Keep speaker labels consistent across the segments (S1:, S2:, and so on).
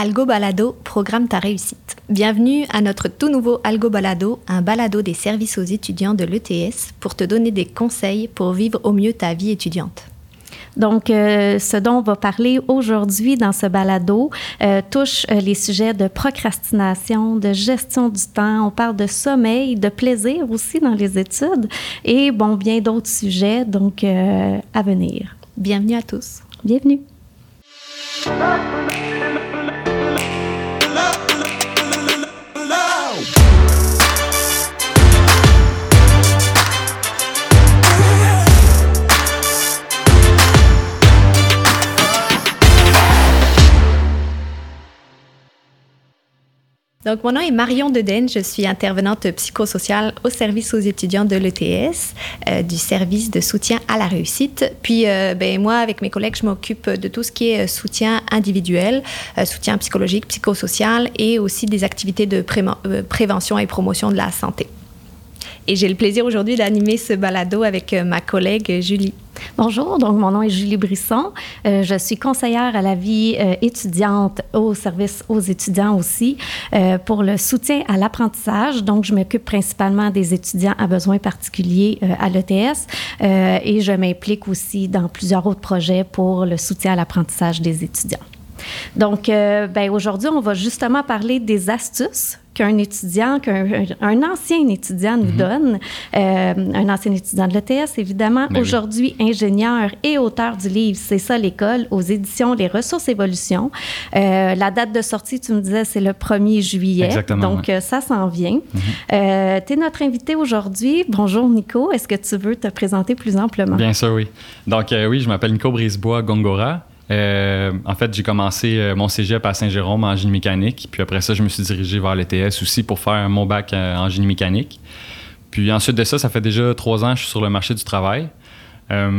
S1: Algo Balado programme ta réussite. Bienvenue à notre tout nouveau Algo Balado, un balado des services aux étudiants de l'ETS pour te donner des conseils pour vivre au mieux ta vie étudiante.
S2: Donc, euh, ce dont on va parler aujourd'hui dans ce balado euh, touche euh, les sujets de procrastination, de gestion du temps. On parle de sommeil, de plaisir aussi dans les études et, bon, bien d'autres sujets, donc, à venir.
S1: Bienvenue à tous.
S2: Bienvenue.
S1: Donc, mon nom est Marion Deden. Je suis intervenante psychosociale au service aux étudiants de l'ETS, euh, du service de soutien à la réussite. Puis, euh, ben, moi, avec mes collègues, je m'occupe de tout ce qui est euh, soutien individuel, soutien psychologique, psychosocial et aussi des activités de prévention et promotion de la santé. Et j'ai le plaisir aujourd'hui d'animer ce balado avec ma collègue Julie.
S2: Bonjour, donc mon nom est Julie Brisson. Euh, je suis conseillère à la vie euh, étudiante au service aux étudiants aussi euh, pour le soutien à l'apprentissage. Donc, je m'occupe principalement des étudiants à besoins particuliers à l'ETS et je m'implique aussi dans plusieurs autres projets pour le soutien à l'apprentissage des étudiants. Donc, ben, aujourd'hui, on va justement parler des astuces qu'un étudiant, qu'un un ancien étudiant nous mhm. donne, euh, un ancien étudiant de l'ETS, évidemment, ben aujourd'hui ingénieur et auteur du livre C'est ça l'école, aux éditions Les Ressources Évolution. Euh, la date de sortie, tu me disais, c'est le 1er juillet.
S3: Exactement,
S2: donc, euh, ça s'en vient. Mhm. tu es notre invité aujourd'hui. Bonjour, Nico. Est-ce que tu veux te présenter plus amplement?
S3: Bien sûr, oui. Donc, oui, je m'appelle Nico Brisebois Gongora. Euh, en fait, j'ai commencé euh, mon cégep à Saint-Jérôme en génie mécanique. Puis après ça, je me suis dirigé vers l'ETS aussi pour faire mon bac euh, en génie mécanique. Puis ensuite de ça, ça fait déjà trois ans que je suis sur le marché du travail.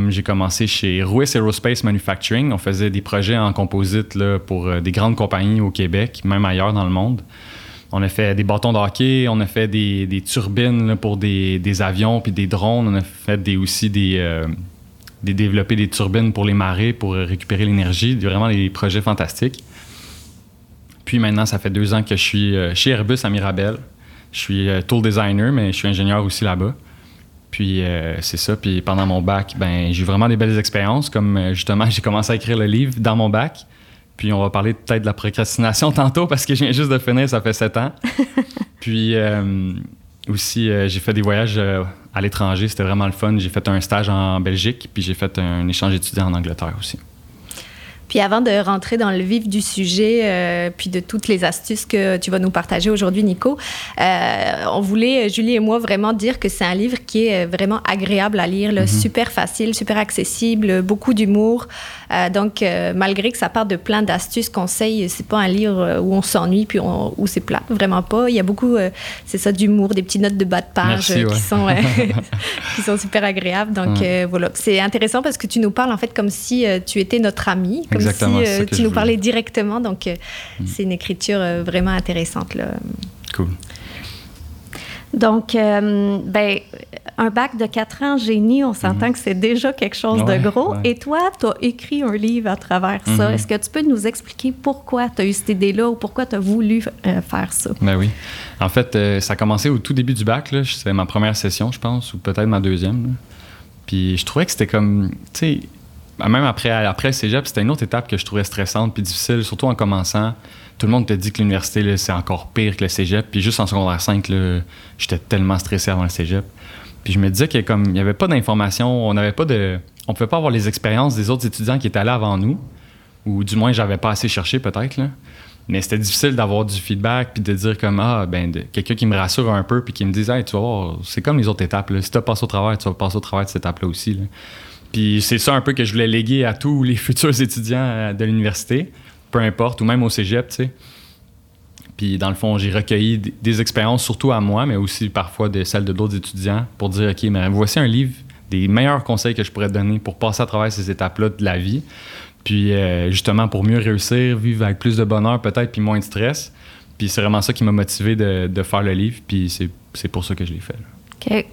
S3: j'ai commencé chez Ruiz Aerospace Manufacturing. On faisait des projets en composite pour des grandes compagnies au Québec, même ailleurs dans le monde. On a fait des bâtons de hockey, on a fait des, turbines pour des, avions puis des drones. On a fait des, aussi des, de développer des turbines pour les marées, pour récupérer l'énergie. Vraiment des projets fantastiques. Puis maintenant, ça fait deux ans que je suis euh, chez Airbus à Mirabel. Je suis euh, tool designer, mais je suis ingénieur aussi là-bas. Puis euh, c'est ça. Puis pendant mon bac, ben j'ai eu vraiment des belles expériences. Comme justement, j'ai commencé à écrire le livre dans mon bac. Puis on va parler peut-être de la procrastination tantôt parce que je viens juste de finir, ça fait sept ans. Puis aussi, j'ai fait des voyages à l'étranger. C'était vraiment le fun. J'ai fait un stage en Belgique, puis j'ai fait un échange étudiant en Angleterre aussi.
S1: Puis avant de rentrer dans le vif du sujet, euh, puis de toutes les astuces que tu vas nous partager aujourd'hui, Nico, euh, on voulait, Julie et moi, vraiment dire que c'est un livre qui est vraiment agréable à lire, mhm. super facile, super accessible, beaucoup d'humour. Euh, donc, malgré que ça part de plein d'astuces, conseils, c'est pas un livre où on s'ennuie puis où c'est plat, vraiment pas. Il y a beaucoup, c'est ça, d'humour, des petites notes de bas de page qui, sont, qui sont super agréables. Donc, voilà. C'est intéressant parce que tu nous parles en fait comme si tu étais notre ami,
S3: Exactement,
S1: si euh, tu nous parlais directement. Donc, euh, mm. c'est une écriture euh, vraiment intéressante. Là.
S3: Cool.
S2: Donc, ben, un bac de quatre ans génie, on s'entend mm-hmm. que c'est déjà quelque chose de gros. Et toi, tu as écrit un livre à travers ça. Mm-hmm. Est-ce que tu peux nous expliquer pourquoi tu as eu cette idée-là ou pourquoi tu as voulu faire ça?
S3: Ben oui. En fait, ça a commencé au tout début du bac. C'était ma première session, je pense, ou peut-être ma deuxième. Puis je trouvais que c'était comme, tu sais, même après, le cégep, c'était une autre étape que je trouvais stressante puis difficile, surtout en commençant. Tout le monde te dit que l'université, c'est encore pire que le cégep. Puis juste en secondaire 5, j'étais tellement stressé avant le cégep. Puis je me disais qu'il n'y avait pas d'informations, on n'avait pas de. On pouvait pas avoir les expériences des autres étudiants qui étaient allés avant nous. Ou du moins, j'avais pas assez cherché peut-être. Mais c'était difficile d'avoir du feedback puis de dire comme ah ben quelqu'un qui me rassure un peu puis qui me dise hey tu vas voir c'est comme les autres étapes si tu passé au travers tu vas passer au travers de cette étape là aussi puis c'est ça un peu que je voulais léguer à tous les futurs étudiants euh, de l'université, peu importe, ou même au cégep, tu sais. Puis dans le fond, j'ai recueilli des expériences, surtout à moi, mais aussi parfois de celles de d'autres étudiants, pour dire, OK, mais voici un livre des meilleurs conseils que je pourrais te donner pour passer à travers ces étapes-là de la vie. Puis euh, justement, pour mieux réussir, vivre avec plus de bonheur peut-être, puis moins de stress. Puis c'est vraiment ça qui m'a motivé de, faire le livre, puis c'est pour ça que je l'ai fait.
S2: OK.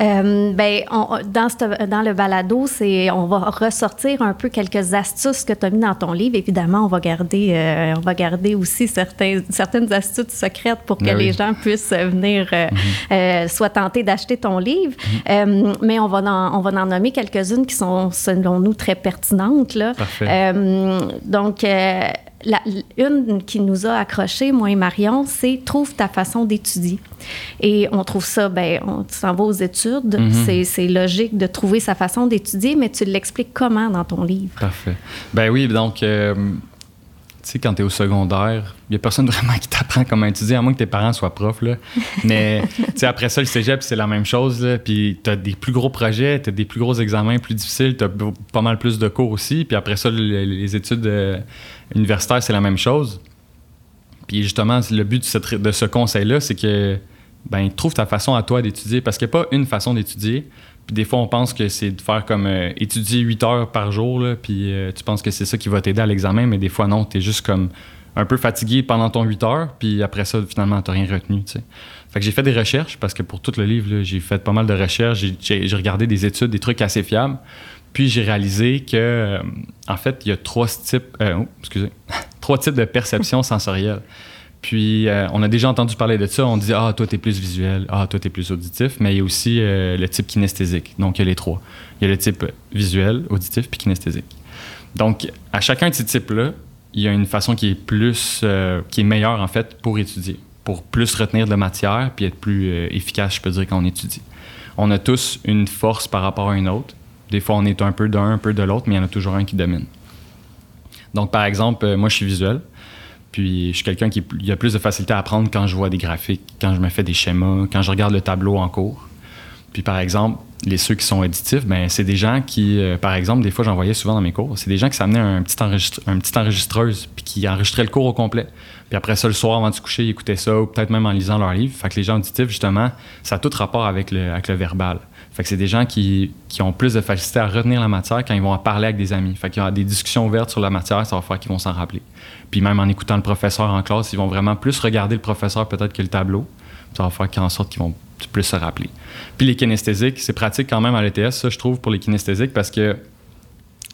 S2: Euh, ben, dans, dans le balado, c'est, on va ressortir un peu quelques astuces que tu as mis dans ton livre. Évidemment, on va garder, euh, on va garder aussi certains, certaines astuces secrètes pour que ben les gens puissent venir euh, soit tenter d'acheter ton livre. Mhm. mais on va, en, on va en nommer quelques-unes qui sont, selon nous, très pertinentes. Là. donc, la, une qui nous a accroché, moi et Marion, c'est trouve ta façon d'étudier. Et on trouve ça, ben, on s'en va aux études. Mhm. C'est logique de trouver sa façon d'étudier, mais tu l'expliques comment dans ton livre?
S3: Parfait. Ben oui, donc, euh, tu sais, quand tu es au secondaire, il n'y a personne vraiment qui t'apprend comment étudier, à moins que tes parents soient profs. Là. Mais tu sais, après ça, le cégep, c'est la même chose. Là. Puis tu as des plus gros projets, tu as des plus gros examens plus difficiles, tu as pas mal plus de cours aussi. Puis après ça, les, études euh, universitaires, c'est la même chose. Puis justement, le but de, de ce conseil-là, c'est que ben trouve ta façon à toi d'étudier parce qu'il n'y a pas une façon d'étudier. Puis des fois, on pense que c'est de faire comme euh, étudier 8 heures par jour, puis euh, tu penses que c'est ça qui va t'aider à l'examen, mais des fois, non, tu es juste comme un peu fatigué pendant ton 8 heures, puis après ça, finalement, tu rien retenu. Fait que j'ai fait des recherches, parce que pour tout le livre, j'ai fait pas mal de recherches, j'ai regardé des études, des trucs assez fiables, puis j'ai réalisé que, euh, en fait, il y a trois types, oh, excusez, trois types de perception sensorielle. Puis, euh, on a déjà entendu parler de ça. On dit Ah, toi, t'es plus visuel. Ah, toi, t'es plus auditif. Mais il y a aussi euh, le type kinesthésique. Donc, il y a les trois. Il y a le type visuel, auditif, puis kinesthésique. Donc, à chacun de ces types-là, il y a une façon qui est plus, euh, qui est meilleure, en fait, pour étudier, pour plus retenir de la matière, puis être plus efficace, je peux dire, quand on étudie. On a tous une force par rapport à une autre. Des fois, on est un peu d'un, un peu de l'autre, mais il y en a toujours un qui domine. Donc, par exemple, moi, je suis visuel. Puis je suis quelqu'un qui a plus de facilité à apprendre quand je vois des graphiques, quand je me fais des schémas, quand je regarde le tableau en cours. Puis par exemple, les ceux qui sont auditifs, ben c'est des gens qui, euh, par exemple, des fois j'en voyais souvent dans mes cours, c'est des gens qui s'amenaient un petit, un petit enregistreuse puis qui enregistraient le cours au complet. Puis après ça, le soir avant de se coucher, ils écoutaient ça ou peut-être même en lisant leur livre. Fait que les gens auditifs, justement, ça a tout rapport avec avec le verbal. Fait que c'est des gens qui, qui, ont plus de facilité à retenir la matière quand ils vont en parler avec des amis. Fait qu'il y a des discussions ouvertes sur la matière, ça va faire qu'ils vont s'en rappeler. Puis même en écoutant le professeur en classe, ils vont vraiment plus regarder le professeur peut-être que le tableau. Ça va faire qu'en sorte qu'ils vont plus se rappeler. Puis les kinesthésiques, c'est pratique quand même à l'ETS, ça, je trouve, pour les kinesthésiques, parce que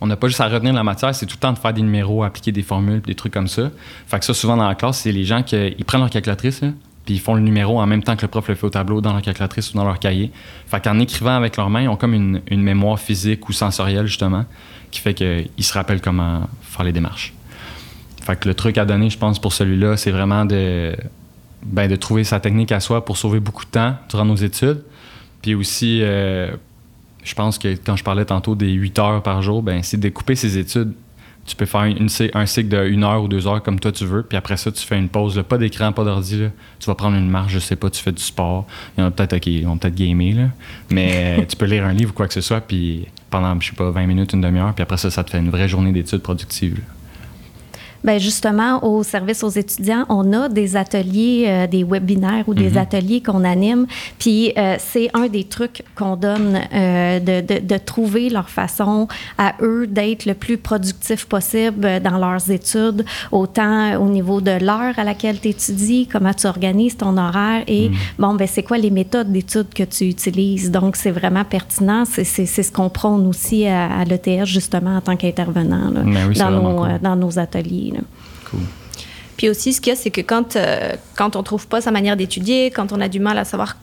S3: on n'a pas juste à retenir la matière, c'est tout le temps de faire des numéros, appliquer des formules, des trucs comme ça. Fait que ça, souvent dans la classe, c'est les gens qui ils prennent leur calculatrice, puis ils font le numéro en même temps que le prof le fait au tableau dans leur calculatrice ou dans leur cahier. Fait qu'en écrivant avec leurs mains, ils ont comme une, mémoire physique ou sensorielle, justement, qui fait qu'ils se rappellent comment faire les démarches. Fait que le truc à donner, je pense, pour celui-là, c'est vraiment de, ben, de trouver sa technique à soi pour sauver beaucoup de temps durant nos études. Puis aussi, euh, je pense que quand je parlais tantôt des 8 heures par jour, ben, c'est de découper ses études. Tu peux faire une, un cycle de 1 heure ou 2 heures comme toi tu veux, puis après ça, tu fais une pause. Pas d'écran, pas d'ordi. Tu vas prendre une marche, je sais pas, tu fais du sport. Il y en a peut-être qui vont peut-être gamer, là. mais tu peux lire un livre ou quoi que ce soit, puis pendant, je sais pas, 20 minutes, une demi-heure, puis après ça, ça te fait une vraie journée d'études productive.
S2: Bien, justement, au service aux étudiants, on a des ateliers, euh, des webinaires ou des mhm. ateliers qu'on anime. Puis euh, c'est un des trucs qu'on donne euh, de, de, de, trouver leur façon à eux d'être le plus productif possible dans leurs études, autant au niveau de l'heure à laquelle tu étudies, comment tu organises ton horaire et, mhm. bon, ben c'est quoi les méthodes d'études que tu utilises. Donc, c'est vraiment pertinent. C'est ce qu'on prône aussi à, à l'ETS, justement, en tant qu'intervenant ben dans, nos, dans nos ateliers.
S1: Puis aussi, ce qu'il y a, c'est que quand, euh, quand on trouve pas sa manière d'étudier, quand on a du mal à savoir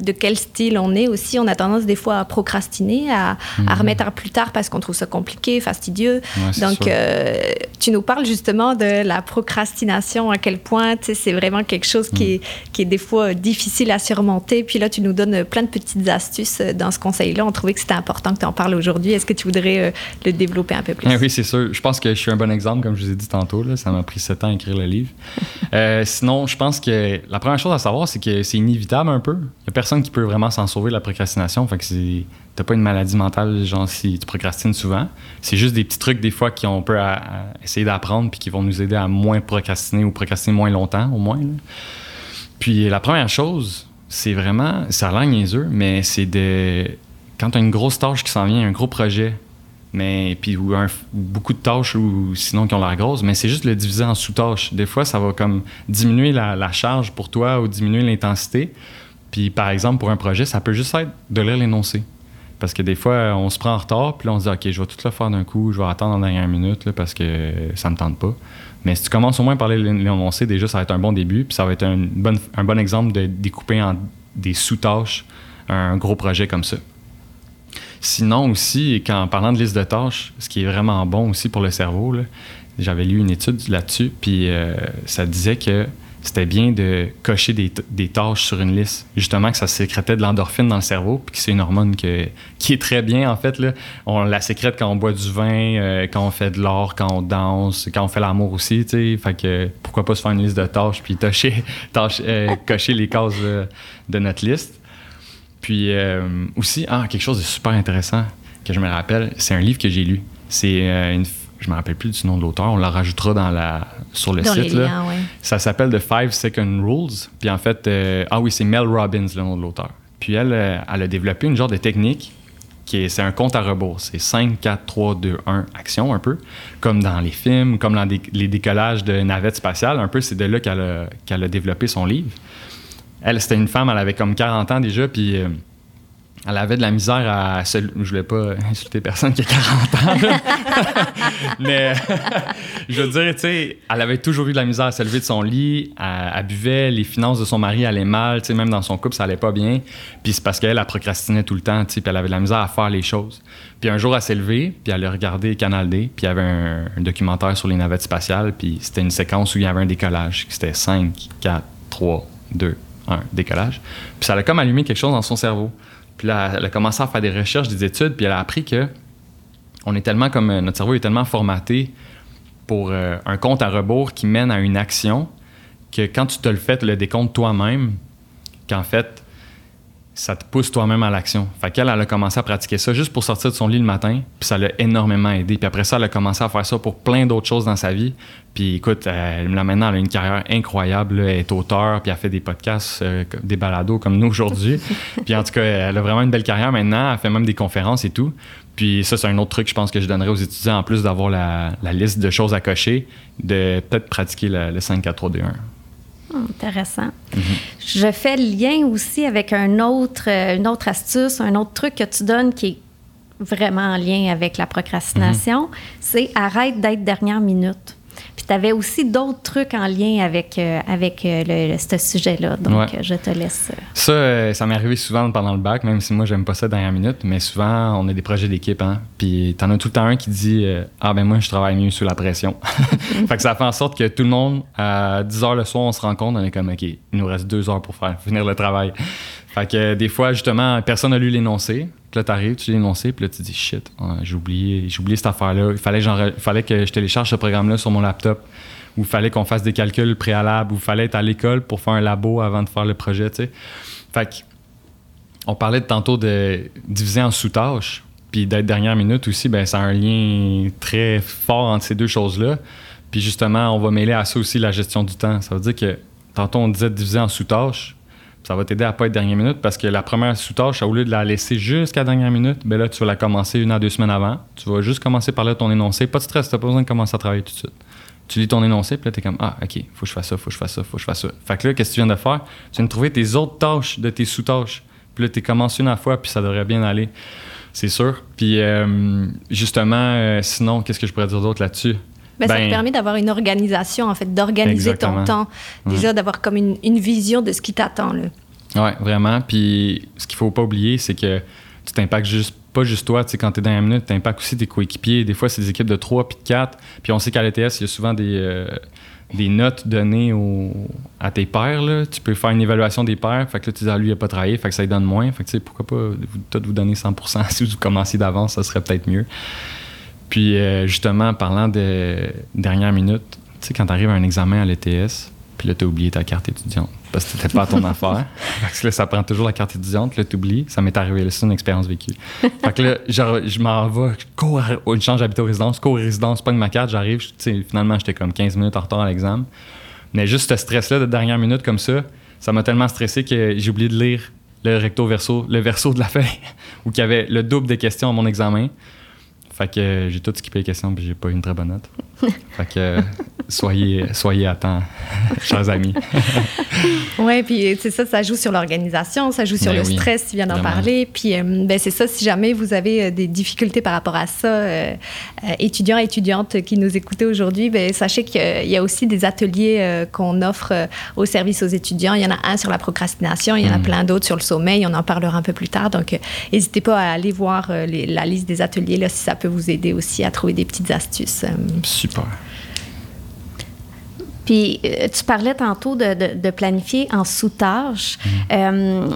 S1: de quel style on est aussi. On a tendance des fois à procrastiner, à, mhm. remettre à plus tard parce qu'on trouve ça compliqué, fastidieux. Donc, euh, tu nous parles justement de la procrastination, à quel point c'est vraiment quelque chose qui, mhm. est, qui est des fois difficile à surmonter. Puis là, tu nous donnes plein de petites astuces dans ce conseil-là. On trouvait que c'était important que tu en parles aujourd'hui. Est-ce que tu voudrais euh, le développer un peu plus?
S3: oui, c'est sûr. Je pense que je suis un bon exemple, comme je vous ai dit tantôt. Là. Ça m'a pris sept ans à écrire le livre. Euh, sinon, je pense que la première chose à savoir, c'est que c'est inévitable un peu. Il y a qui peut vraiment s'en sauver la procrastination. Fait que. T'as pas une maladie mentale, genre si tu procrastines souvent. C'est juste des petits trucs, des fois, qu'on peut essayer d'apprendre puis qui vont nous aider à moins procrastiner ou procrastiner moins longtemps, au moins. Puis la première chose, c'est vraiment. Ça a l'air niaiseux, mais c'est de. Quand tu as une grosse tâche qui s'en vient, un gros projet, mais puis ou, beaucoup de tâches ou sinon qui ont l'air grosses, mais c'est juste le diviser en sous-tâches. Des fois, ça va comme diminuer la, charge pour toi ou diminuer l'intensité Puis, par exemple, pour un projet, ça peut juste être de lire l'énoncé. Parce que des fois, on se prend en retard, puis là, on se dit, OK, je vais tout le faire d'un coup, je vais attendre en dernière minute là, parce que ça me tente pas. Mais si tu commences au moins par l'énoncé, déjà, ça va être un bon début, puis ça va être un, un bon exemple de découper en des sous-tâches un gros projet comme ça. Sinon aussi, quand, en parlant de liste de tâches, ce qui est vraiment bon aussi pour le cerveau, j'avais lu une étude là-dessus, puis euh, ça disait que c'était bien de cocher des, des, tâches sur une liste. Justement, que ça sécrétait de l'endorphine dans le cerveau, puis que c'est une hormone que, qui est très bien, en fait. Là. On la sécrète quand on boit du vin, euh, quand on fait de l'or, quand on danse, quand on fait l'amour aussi, tu sais. Fait que pourquoi pas se faire une liste de tâches, puis tâcher, euh, cocher les cases de notre liste. Puis aussi, ah, quelque chose de super intéressant que je me rappelle, c'est un livre que j'ai lu. C'est une je me rappelle plus du nom de l'auteur, on la rajoutera dans la, sur le site. là. Ça s'appelle The Five Second Rules. Puis en fait, euh, ah oui, c'est Mel Robbins, le nom de l'auteur. Puis elle, euh, elle a développé une genre de technique qui est, c'est un compte à rebours. C'est 5, 4, 3, 2, 1, action un peu. Comme dans les films, comme dans les décollages de navettes spatiales. Un peu, c'est de là qu'elle a, qu'elle a développé son livre. Elle, c'était une femme, elle avait comme 40 ans déjà, puis... Euh, elle avait de la misère à se... Je voulais pas insulter personne qui a 40 ans. Mais je veux dire, tu sais, elle avait toujours eu de la misère à se lever de son lit. Elle, buvait, les finances de son mari allaient mal, tu sais, même dans son couple, ça allait pas bien. Puis c'est parce qu'elle, elle procrastinait tout le temps, tu sais, puis elle avait de la misère à faire les choses. Puis un jour, elle s'est levée, puis elle a regardé Canal D, puis il y avait un, documentaire sur les navettes spatiales, puis c'était une séquence où il y avait un décollage. C'était 5, 4, 3, 2, 1, décollage. Puis ça a comme allumé quelque chose dans son cerveau. Puis elle a commencé à faire des recherches, des études, puis elle a appris que on est tellement comme euh, notre cerveau est tellement formaté pour euh, un compte à rebours qui mène à une action que quand tu te le fais, le décompte toi-même, qu'en fait, ça te pousse toi-même à l'action. Fait qu'elle, elle a commencé à pratiquer ça juste pour sortir de son lit le matin, puis ça l'a énormément aidé. Puis après ça, elle a commencé à faire ça pour plein d'autres choses dans sa vie. Puis écoute, elle, là, maintenant, elle a une carrière incroyable. Elle est auteur, puis elle fait des podcasts, euh, des balados comme nous aujourd'hui. puis en tout cas, elle a vraiment une belle carrière maintenant. Elle fait même des conférences et tout. Puis ça, c'est un autre truc, je pense, que je donnerais aux étudiants, en plus d'avoir la, liste de choses à cocher, de peut-être pratiquer le 5, 4, 3, 2, 1.
S2: Intéressant. Je fais le lien aussi avec un autre, euh, une autre astuce, un autre truc que tu donnes qui est vraiment en lien avec la procrastination, c'est arrête d'être dernière minute tu avais aussi d'autres trucs en lien avec, euh, avec euh, le, ce sujet-là. Donc, je te laisse. Euh.
S3: Ça, ça m'est arrivé souvent pendant le bac, même si moi, j'aime pas ça dernière minute, mais souvent, on a des projets d'équipe. Hein, puis, tu en as tout le temps un qui dit Ah, ben moi, je travaille mieux sous la pression. fait que ça fait en sorte que tout le monde, à 10 heures le soir, on se rencontre, on est comme OK, il nous reste deux heures pour faire finir le travail. Fait que des fois, justement, personne n'a lu l'énoncé. Puis là, t'arrives, tu l'énoncé, puis là, tu dis shit, j'ai oublié, j'ai oublié cette affaire-là. Il fallait, fallait que je télécharge ce programme-là sur mon laptop. Ou il fallait qu'on fasse des calculs préalables. Ou il fallait être à l'école pour faire un labo avant de faire le projet, tu sais. Fait que, on parlait tantôt de diviser en sous-tâches. Puis d'être dernière minute aussi, ben, ça a un lien très fort entre ces deux choses-là. Puis justement, on va mêler à ça aussi la gestion du temps. Ça veut dire que tantôt, on disait diviser en sous-tâches ça va t'aider à pas être dernière minute parce que la première sous-tâche, au lieu de la laisser jusqu'à la dernière minute, ben là, tu vas la commencer une à deux semaines avant. Tu vas juste commencer par là ton énoncé. Pas de stress, t'as pas besoin de commencer à travailler tout de suite. Tu lis ton énoncé, puis là, t'es comme Ah, OK, faut que je fasse ça, faut que je fasse ça, faut que je fasse ça. Fait que là, qu'est-ce que tu viens de faire? Tu viens de trouver tes autres tâches de tes sous-tâches. Puis là, tu commencé une à fois, puis ça devrait bien aller. C'est sûr. Puis euh, justement, euh, sinon, qu'est-ce que je pourrais dire d'autre là-dessus?
S1: Ben, ça te ben, permet d'avoir une organisation, en fait, d'organiser ton temps. Déjà, d'avoir comme une, une, vision de ce qui t'attend.
S3: Oui, vraiment. Puis ce qu'il faut pas oublier, c'est que tu t'impactes juste pas juste toi, tu sais, quand tu es dans la minute, tu impactes aussi tes coéquipiers. Des fois, c'est des équipes de 3 puis de 4. Puis on sait qu'à l'ETS, il y a souvent des, euh, des notes données à tes pairs. Là. Tu peux faire une évaluation des pairs. Fait que là, tu dis, ah, lui, il n'a pas travaillé. Fait que ça lui donne moins. Fait que, tu sais, pourquoi pas vous, peut vous donner 100% Si vous commenciez d'avance, ça serait peut-être mieux. Puis, euh, justement, parlant de dernière minute, tu sais, quand tu arrives à un examen à l'ETS, puis là, tu as oublié ta carte étudiante parce que c'était pas ton affaire. Parce que là, ça prend toujours la carte étudiante, là, oublies. Ça m'est arrivé, c'est une expérience vécue. fait que là, genre, je m'en vais, je cours, change d'habiter aux résidences, cours aux résidences, pas de ma carte, j'arrive, finalement, j'étais comme 15 minutes en retard à l'examen. Mais juste ce stress-là de dernière minute comme ça, ça m'a tellement stressé que j'ai oublié de lire le recto verso, le verso de la feuille, où il y avait le double des questions à mon examen. Fait que j'ai tout skippé les questions, puis j'ai pas eu une très bonne note. fait que soyez, soyez à temps, chers amis.
S1: oui, puis c'est ça, ça joue sur l'organisation, ça joue sur ben le stress, tu viens d'en parler. Puis euh, ben, c'est ça, si jamais vous avez euh, des difficultés par rapport à ça, euh, étudiants et étudiantes qui nous écoutez aujourd'hui, ben, sachez qu'il y a aussi des ateliers qu'on offre au service aux étudiants. Il y en a un sur la procrastination, il y en a mm. plein d'autres sur le sommeil, on en parlera un peu plus tard. Donc, n'hésitez pas à aller voir la liste des ateliers là, si ça peut vous aider aussi à trouver des petites astuces.
S3: Super. Super.
S2: Puis euh, tu parlais tantôt de, planifier en sous-tâches. Mm. Euh,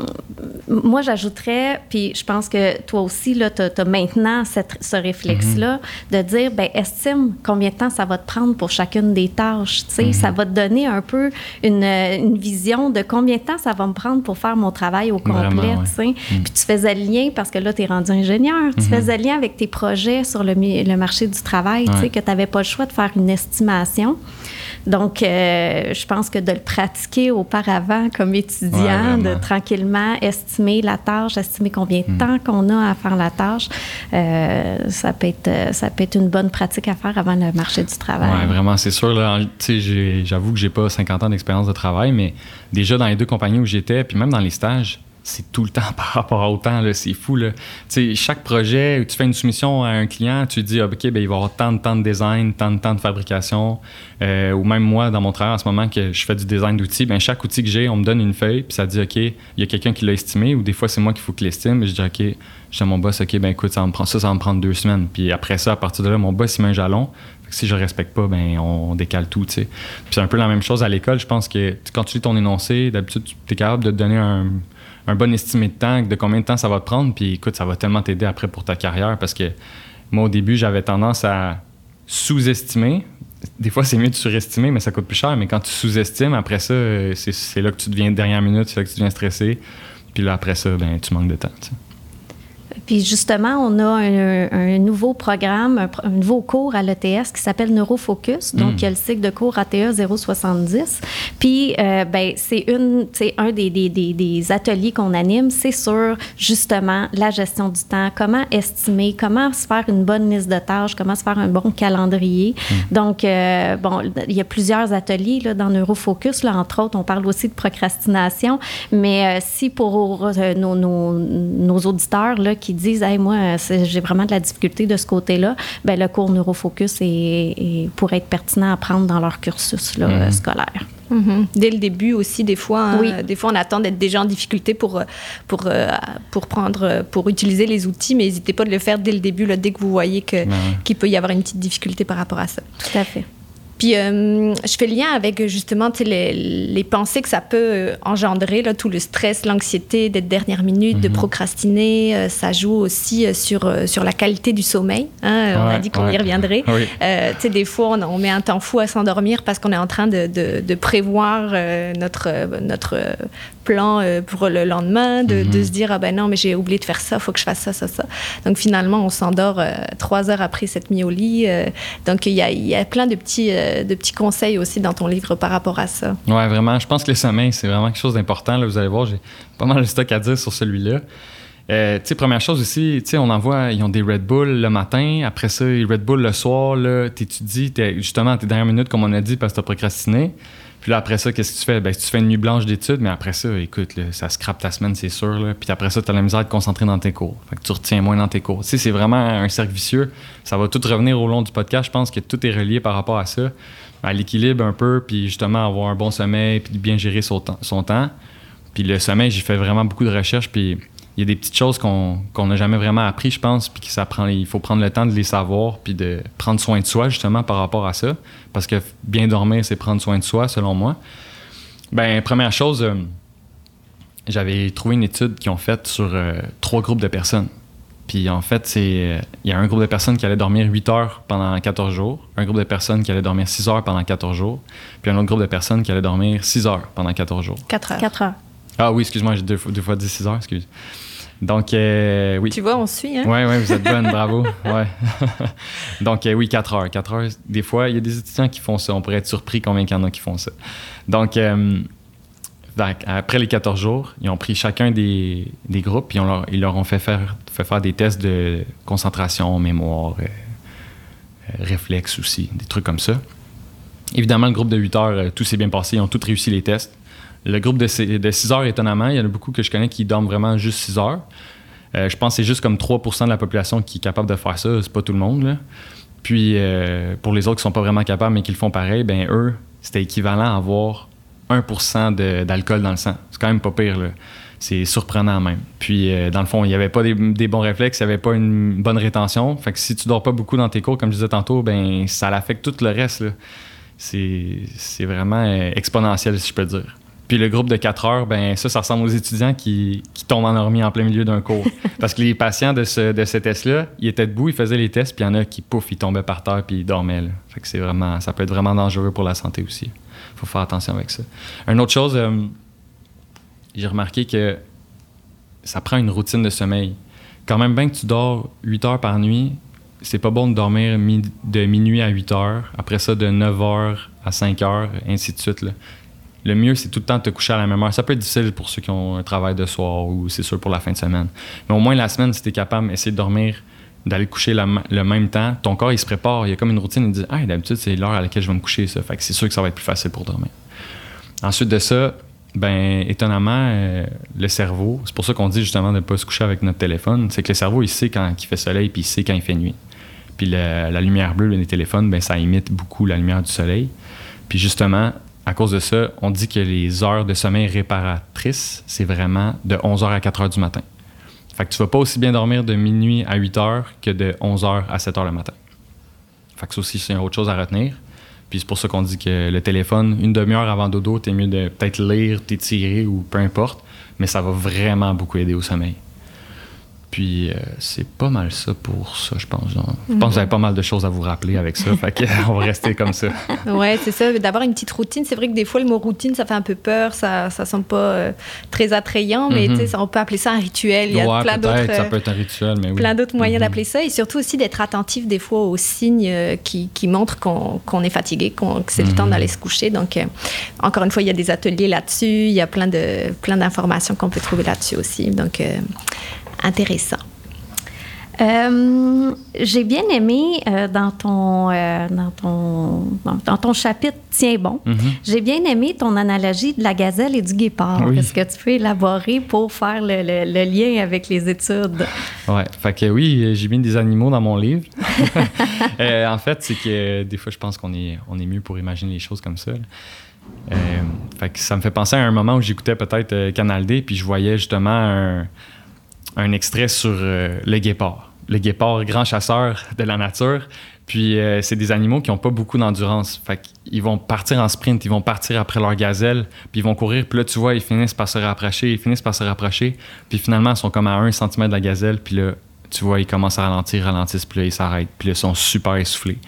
S2: moi, j'ajouterais, puis je pense que toi aussi, tu as, maintenant ce réflexe-là mm-hmm. de dire, ben estime combien de temps ça va te prendre pour chacune des tâches. Ça mm-hmm. va te donner un peu une, vision de combien de temps ça va me prendre pour faire mon travail au complet. Mm. Puis tu faisais le lien, parce que là, tu es rendu ingénieur, tu mm-hmm. faisais le lien avec tes projets sur le, le marché du travail, sais que tu n'avais pas le choix de faire une estimation. Donc, euh, je pense que de le pratiquer auparavant comme étudiant, de tranquillement estimer la tâche, estimer combien de hmm. temps qu'on a à faire la tâche, euh, ça, peut être, ça peut être une bonne pratique à faire avant le marché du travail.
S3: Oui, vraiment, c'est sûr. J'avoue que j'ai pas 50 ans d'expérience de travail, mais déjà dans les deux compagnies où j'étais, puis même dans les stages, c'est tout le temps par rapport au temps, c'est fou. Là. chaque projet tu fais une soumission à un client, tu dis, ah, OK, ben, il va y avoir tant de temps de design, tant de temps de fabrication. Euh, ou même moi, dans mon travail en ce moment, que je fais du design d'outils, ben, chaque outil que j'ai, on me donne une feuille, puis ça dit, OK, il y a quelqu'un qui l'a estimé, ou des fois, c'est moi qu'il faut qu'il l'estime. Je dis, OK, je à mon boss, OK, ben écoute, ça, me prend, ça, va me prendre deux semaines. Puis après ça, à partir de là, mon boss, il met un jalon si je respecte pas, ben on décale tout, tu sais. Puis c'est un peu la même chose à l'école. Je pense que quand tu lis ton énoncé, d'habitude, tu es capable de te donner un, un bon estimé de temps, de combien de temps ça va te prendre. Puis écoute, ça va tellement t'aider après pour ta carrière parce que moi, au début, j'avais tendance à sous-estimer. Des fois, c'est mieux de surestimer, mais ça coûte plus cher. Mais quand tu sous-estimes, après ça, c'est là que tu deviens dernière minute, c'est là que tu deviens stressé. Puis là, après ça, ben, tu manques de temps.
S2: Puis justement, on a un, nouveau programme, un, nouveau cours à l'ETS qui s'appelle Neurofocus. Donc, mm. il y a le cycle de cours ATE 070. Puis, euh, ben, c'est une, un des, des, des, ateliers qu'on anime, c'est sur justement la gestion du temps, comment estimer, comment se faire une bonne liste de tâches, comment se faire un bon calendrier. Mm. Donc, euh, bon, il y a plusieurs ateliers là, dans Neurofocus. Là, entre autres, on parle aussi de procrastination. Mais euh, si pour nos, nos, nos auditeurs là, qui disent hey, moi, j'ai vraiment de la difficulté de ce côté-là, ben le cours Neurofocus est, pourrait être pertinent à prendre dans leur cursus là, mhm. scolaire.
S1: Mhm. Dès le début aussi, des fois, hein, oui. des fois on attend d'être déjà en difficulté pour, pour, euh, pour, prendre, pour utiliser les outils, mais n'hésitez pas de le faire dès le début, là, dès que vous voyez que, ben qu'il peut y avoir une petite difficulté par rapport à ça.
S2: Tout à fait.
S1: Puis euh, je fais le lien avec justement les, les, pensées que ça peut euh, engendrer, là, tout le stress, l'anxiété d'être dernière minute, de mhm. procrastiner. Euh, ça joue aussi sur, sur la qualité du sommeil. Hein, on a dit qu'on y reviendrait. tu sais, des fois, on, met un temps fou à s'endormir parce qu'on est en train de, de, de prévoir notre, notre plan euh, pour le lendemain, de, mhm. se dire ah ben non mais j'ai oublié de faire ça, faut que je fasse ça, ça, ça. Donc finalement on s'endort euh, trois heures après cette mis au lit. Euh, donc il y a, y a, plein de petits, de petits conseils aussi dans ton livre par rapport à ça.
S3: Ouais vraiment, je pense que le sommeil c'est vraiment quelque chose d'important. Là, vous allez voir, j'ai pas mal de stock à dire sur celui-là. Euh, tu sais, première chose aussi, tu sais, on envoie, ils ont des Red Bull le matin, après ça, les Red Bull le soir, là, t'étudies, es, justement, t'es dernière minute, comme on a dit, parce que t'as procrastiné. Puis là, après ça, qu'est-ce que tu fais? Ben, tu fais une nuit blanche d'études, mais après ça, écoute, ça scrape ta semaine, c'est sûr. Là. Puis après ça, tu as la misère de te concentrer dans tes cours. Fait que tu retiens moins dans tes cours. Tu sais, c'est vraiment un cercle vicieux. Ça va tout revenir au long du podcast. Je pense que tout est relié par rapport à ça. À l'équilibre un peu, puis justement avoir un bon sommeil, puis bien gérer son, son temps. Puis le sommeil, j'ai fait vraiment beaucoup de recherches, puis il y a des petites choses qu'on n'a jamais vraiment appris, je pense, puis que ça prend, il faut prendre le temps de les savoir, puis de prendre soin de soi, justement, par rapport à ça. Parce que bien dormir, c'est prendre soin de soi, selon moi. Ben, première chose, euh, j'avais trouvé une étude qu'ils ont faite sur euh, trois groupes de personnes. Puis en fait, c'est il y a un groupe de personnes qui allait dormir 8 heures pendant 14 jours, un groupe de personnes qui allait dormir 6 heures pendant 14 jours, puis un autre groupe de personnes qui allait dormir 6 heures pendant 14 jours.
S2: 4 heures. 4 heures.
S3: Ah oui, excuse-moi, j'ai deux, deux, fois dit 6 heures, excuse. Donc, euh, oui.
S1: Tu vois, on suit, hein?
S3: Oui, oui, vous êtes bonne, bravo. Ouais. Donc, euh, oui, 4 heures. 4 heures, des fois, il y a des étudiants qui font ça. On pourrait être surpris combien il y en a qui font ça. Donc, euh, après les 14 jours, ils ont pris chacun des, des groupes et ils leur ont fait faire, fait faire des tests de concentration, mémoire, réflexes aussi, des trucs comme ça. Évidemment, le groupe de 8 heures, tout s'est bien passé, ils ont tous réussi les tests. Le groupe de, 6 heures, étonnamment, il y en a beaucoup que je connais qui dorment vraiment juste 6 heures. je pense que c'est juste comme 3% de la population qui est capable de faire ça, c'est pas tout le monde. Là. Puis euh, pour les autres qui sont pas vraiment capables mais qui le font pareil, ben eux, c'était équivalent à avoir 1% d'alcool dans le sang. C'est quand même pas pire. C'est surprenant même. Puis, euh, dans le fond, il n'y avait pas des, bons réflexes, il n'y avait pas une bonne rétention. Fait que si tu dors pas beaucoup dans tes cours, comme je disais tantôt, ben ça l'affecte tout le reste. C'est vraiment euh, exponentiel, si je peux dire. Puis le groupe de 4 heures, ben ça, ça ressemble aux étudiants qui, qui tombent endormis en plein milieu d'un cours. Parce que les patients de ce, de test-là, ils étaient debout, ils faisaient les tests, puis il y en a qui, pouf, ils tombaient par terre, puis ils dormaient. Fait que c'est vraiment, ça peut être vraiment dangereux pour la santé aussi. faut faire attention avec ça. Une autre chose, euh, j'ai remarqué que ça prend une routine de sommeil. Quand même bien que tu dors 8 heures par nuit, c'est pas bon de dormir de minuit à 8 heures, après ça de 9 heures à 5 heures, ainsi de suite. Là le mieux, c'est tout le temps de te coucher à la même heure. Ça peut être difficile pour ceux qui ont un travail de soir ou c'est sûr pour la fin de semaine. Mais au moins la semaine, si tu es capable d'essayer de dormir, d'aller coucher le même temps, ton corps, il se prépare. Il y a comme une routine. Il dit Ah, d'habitude, c'est l'heure à laquelle je vais me coucher. Ça. Fait que c'est sûr que ça va être plus facile pour dormir. Ensuite de ça, ben étonnamment, euh, le cerveau, c'est pour ça qu'on dit justement de ne pas se coucher avec notre téléphone, c'est que le cerveau, il sait quand il fait soleil puis il sait quand il fait nuit. Puis la lumière bleue des téléphones, ben, ça imite beaucoup la lumière du soleil. Puis justement, à cause de ça, on dit que les heures de sommeil réparatrices, c'est vraiment de 11h à 4h du matin. Fait que tu vas pas aussi bien dormir de minuit à 8h que de 11h à 7h le matin. Fait que ça aussi, c'est autre chose à retenir. Puis c'est pour ça qu'on dit que le téléphone, une demi-heure avant dodo, t'es mieux de peut-être lire, t'étirer ou peu importe, mais ça va vraiment beaucoup aider au sommeil. Puis euh, c'est pas mal ça pour ça, je pense. Je pense que vous avez pas mal de choses à vous rappeler avec ça. fait qu'on va rester comme ça.
S1: ouais, c'est ça. D'avoir une petite routine. C'est vrai que des fois, le mot routine, ça fait un peu peur. Ça, ça semble pas euh, très attrayant, mais mm on peut appeler ça un rituel.
S3: Il y a plein d'autres. ça peut être un rituel, mais oui.
S1: Plein d'autres moyens mhm. d'appeler ça. Et surtout aussi d'être attentif des fois aux signes euh, qui, qui montrent qu'on est fatigué, que c'est le temps mhm. d'aller se coucher. Donc, encore une fois, il y a des ateliers là-dessus. Il y a plein de plein d'informations qu'on peut trouver là-dessus aussi. Donc, intéressant.
S2: Euh, j'ai bien aimé euh, dans, ton, euh, dans, ton, dans, ton chapitre Tiens bon, mhm. j'ai bien aimé ton analogie de la gazelle et du guépard. Est-ce que tu peux élaborer pour faire le, le, lien avec les études?
S3: Oui, fait que oui, j'ai mis des animaux dans mon livre. en fait, c'est que des fois, je pense qu'on est, on est mieux pour imaginer les choses comme ça. fait que ça me fait penser à un moment où j'écoutais peut-être Canal D, puis je voyais justement un un extrait sur euh, le guépard. Le guépard, grand chasseur de la nature. Puis euh, c'est des animaux qui n'ont pas beaucoup d'endurance. Fait qu'ils vont partir en sprint, ils vont partir après leur gazelle, puis ils vont courir. Puis là, tu vois, ils finissent par se rapprocher, ils finissent par se rapprocher. Puis finalement, ils sont comme à un centimètre de la gazelle. Puis là, tu vois, ils commencent à ralentir, ralentissent, puis là, ils s'arrêtent. Puis là, ils sont super essoufflés.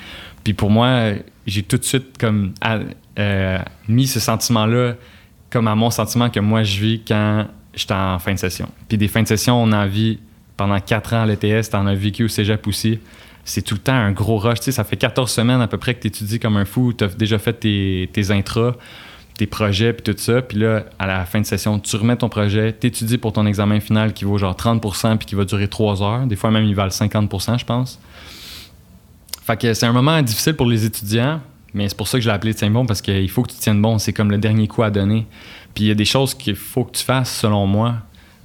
S3: Puis pour moi, j'ai tout de suite comme euh, mis ce sentiment-là comme à mon sentiment que moi je vis quand j'étais en fin de session. Puis des fins de session, on en vit pendant quatre ans à l'ETS, t'en as vécu au cégep aussi. C'est tout le temps un gros rush. Tu sais, ça fait 14 semaines à peu près que tu étudies comme un fou. Tu as déjà fait tes, tes intras, tes projets, puis tout ça. Puis là, à la fin de session, tu remets ton projet, tu étudies pour ton examen final qui vaut genre 30% puis qui va durer 3 heures. Des fois même, il valent 50% je pense. Fait que c'est un moment difficile pour les étudiants, mais c'est pour ça que je l'ai appelé Tiens bon, parce qu'il faut que tu tiennes bon. C'est comme le dernier coup à donner. Puis il y a des choses qu'il faut que tu fasses, selon moi,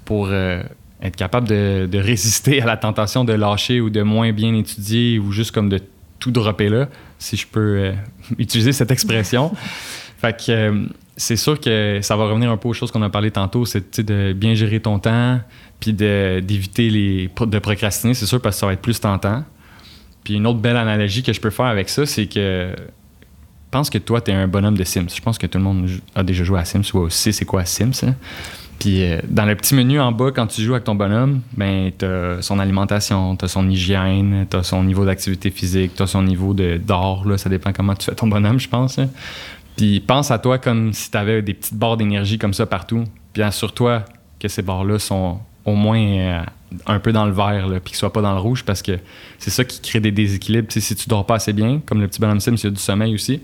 S3: pour euh, être capable de, résister à la tentation de lâcher ou de moins bien étudier ou juste comme de tout dropper là, si je peux euh, utiliser cette expression. fait que euh, c'est sûr que ça va revenir un peu aux choses qu'on a parlé tantôt, c'est de bien gérer ton temps, puis d'éviter les de procrastiner, c'est sûr parce que ça va être plus tentant. Puis une autre belle analogie que je peux faire avec ça, c'est que pense que toi, tu es un bonhomme de Sims. Je pense que tout le monde a déjà joué à Sims ou aussi c'est quoi Sims. Hein. Puis euh, dans le petit menu en bas, quand tu joues avec ton bonhomme, ben, tu son alimentation, tu son hygiène, tu son niveau d'activité physique, tu son niveau d'or. Ça dépend comment tu fais ton bonhomme, je pense. Hein. Puis pense à toi comme si tu avais des petites barres d'énergie comme ça partout. Puis assure-toi que ces barres-là sont au moins euh, un peu dans le vert, puis qu'ils soient pas dans le rouge parce que c'est ça qui crée des déséquilibres. si tu dors pas assez bien, comme le petit bonhomme Sims, il y a du sommeil aussi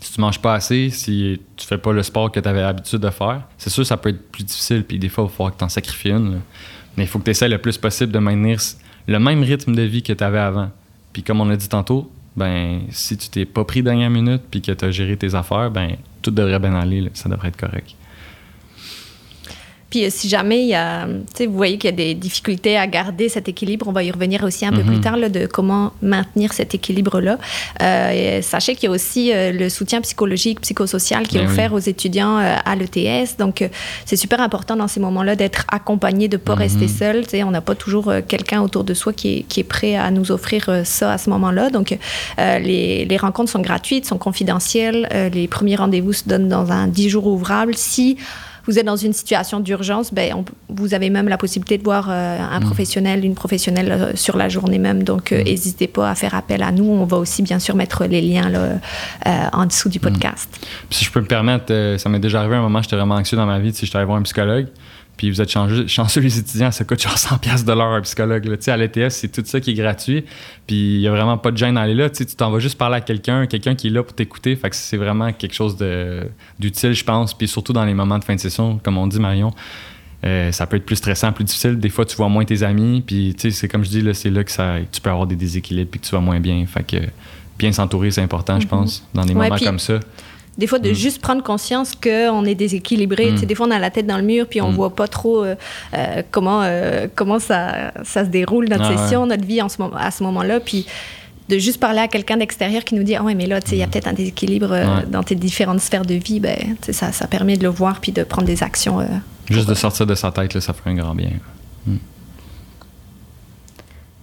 S3: si tu manges pas assez, si tu fais pas le sport que tu avais l'habitude de faire, c'est sûr ça peut être plus difficile. Puis des fois, il va falloir que tu en sacrifies une. Mais il faut que tu essaies le plus possible de maintenir le même rythme de vie que tu avais avant. Puis comme on a dit tantôt, ben si tu t'es pas pris dernière minute puis que tu as géré tes affaires, ben tout devrait bien aller, ça devrait être correct.
S1: Puis euh, si jamais il y a, vous voyez qu'il y a des difficultés à garder cet équilibre, on va y revenir aussi un peu plus mhm. tard là, de comment maintenir cet équilibre-là. Euh, sachez qu'il y a aussi euh, le soutien psychologique, psychosocial qui est ben offert aux étudiants à l'ETS. Donc c'est super important dans ces moments-là d'être accompagné, de ne pas mhm. rester seul. on n'a pas toujours quelqu'un autour de soi qui est, qui est, prêt à nous offrir ça à ce moment-là. Donc les, les, rencontres sont gratuites, sont confidentielles. les premiers rendez-vous se donnent dans un 10 jours ouvrable. Si vous êtes dans une situation d'urgence, ben, vous avez même la possibilité de voir euh, un mm. professionnel, une professionnelle euh, sur la journée même. Donc, euh, mm. n'hésitez pas à faire appel à nous. On va aussi, bien sûr, mettre les liens là, en dessous du mm. podcast.
S3: Si je peux me permettre, ça m'est déjà arrivé un moment, j'étais vraiment anxieux dans ma vie, si j'étais allé voir un psychologue. Puis vous êtes chanceux, les étudiants, ça coûte genre 100 pièces de l'heure un psychologue. Là. À l'ETS, c'est tout ça qui est gratuit. Puis il n'y a vraiment pas de gêne d'aller là. Tu t'en vas juste parler à quelqu'un, quelqu'un qui est là pour t'écouter. Fait que c'est vraiment quelque chose d'utile, je pense. Puis surtout dans les moments de fin de session, comme on dit, Marion. Euh, ça peut être plus stressant, plus difficile. Des fois, tu vois moins tes amis. Puis, c'est comme je dis, c'est là que ça, tu peux avoir des déséquilibres puis que tu vas moins bien. Fait que bien s'entourer, c'est important, je mm-hmm. pense, dans des moments comme ça.
S1: Des fois, de mm. juste prendre conscience qu'on est déséquilibré. Mm. Des fois, on a la tête dans le mur, puis on ne mm. voit pas trop euh, euh, comment, euh, comment ça, ça, se déroule, notre ah session, notre vie en ce moment, à ce moment-là. Puis de juste parler à quelqu'un d'extérieur qui nous dit Ah ouais, mais là, il y a peut-être un déséquilibre dans tes différentes sphères de vie, ben, ça, ça permet de le voir puis de prendre des actions.
S3: juste de sortir de sa tête, là, ça ferait un grand bien.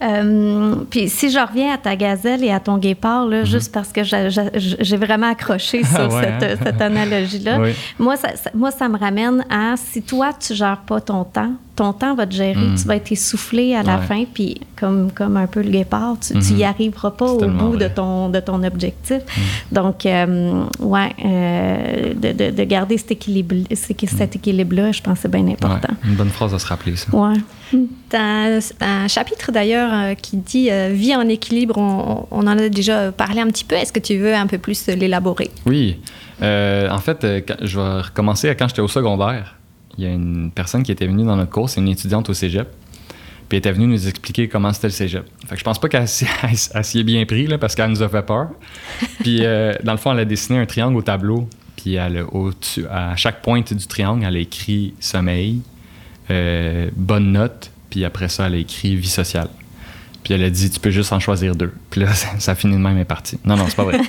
S2: Euh, puis si je reviens à ta gazelle et à ton guépard, là, mhm. juste parce que j'ai vraiment accroché sur cette, hein? cette analogie-là, moi, ça, moi, ça me ramène à si toi, tu gères pas ton temps, ton temps va te gérer, mm. tu vas être essoufflé à la fin, puis comme, comme un peu le guépard, tu n'y mm-hmm. arriveras pas au bout de ton, de ton objectif. Mm. Donc, euh, ouais, euh, de, de, de, garder cet équilibre-là, cet équilibre je pense que c'est bien important.
S3: une bonne phrase à se rappeler, ça.
S2: Ouais.
S1: Tu as un, chapitre d'ailleurs euh, qui dit Vie en équilibre, on, on, en a déjà parlé un petit peu. Est-ce que tu veux un peu plus l'élaborer?
S3: Oui. en fait, je vais recommencer à quand j'étais au secondaire il y a une personne qui était venue dans notre cours, c'est une étudiante au cégep. Puis elle était venue nous expliquer comment c'était le cégep. Fait que je pense pas qu'elle s'y ait bien pris, là, parce qu'elle nous a fait peur. Puis euh, dans le fond, elle a dessiné un triangle au tableau. Puis elle au à chaque pointe du triangle, elle a écrit sommeil, euh, bonne note. Puis après ça, elle a écrit vie sociale. Puis elle a dit, tu peux juste en choisir deux. Puis là, ça, finit de même, et parti. Non, non, c'est pas vrai.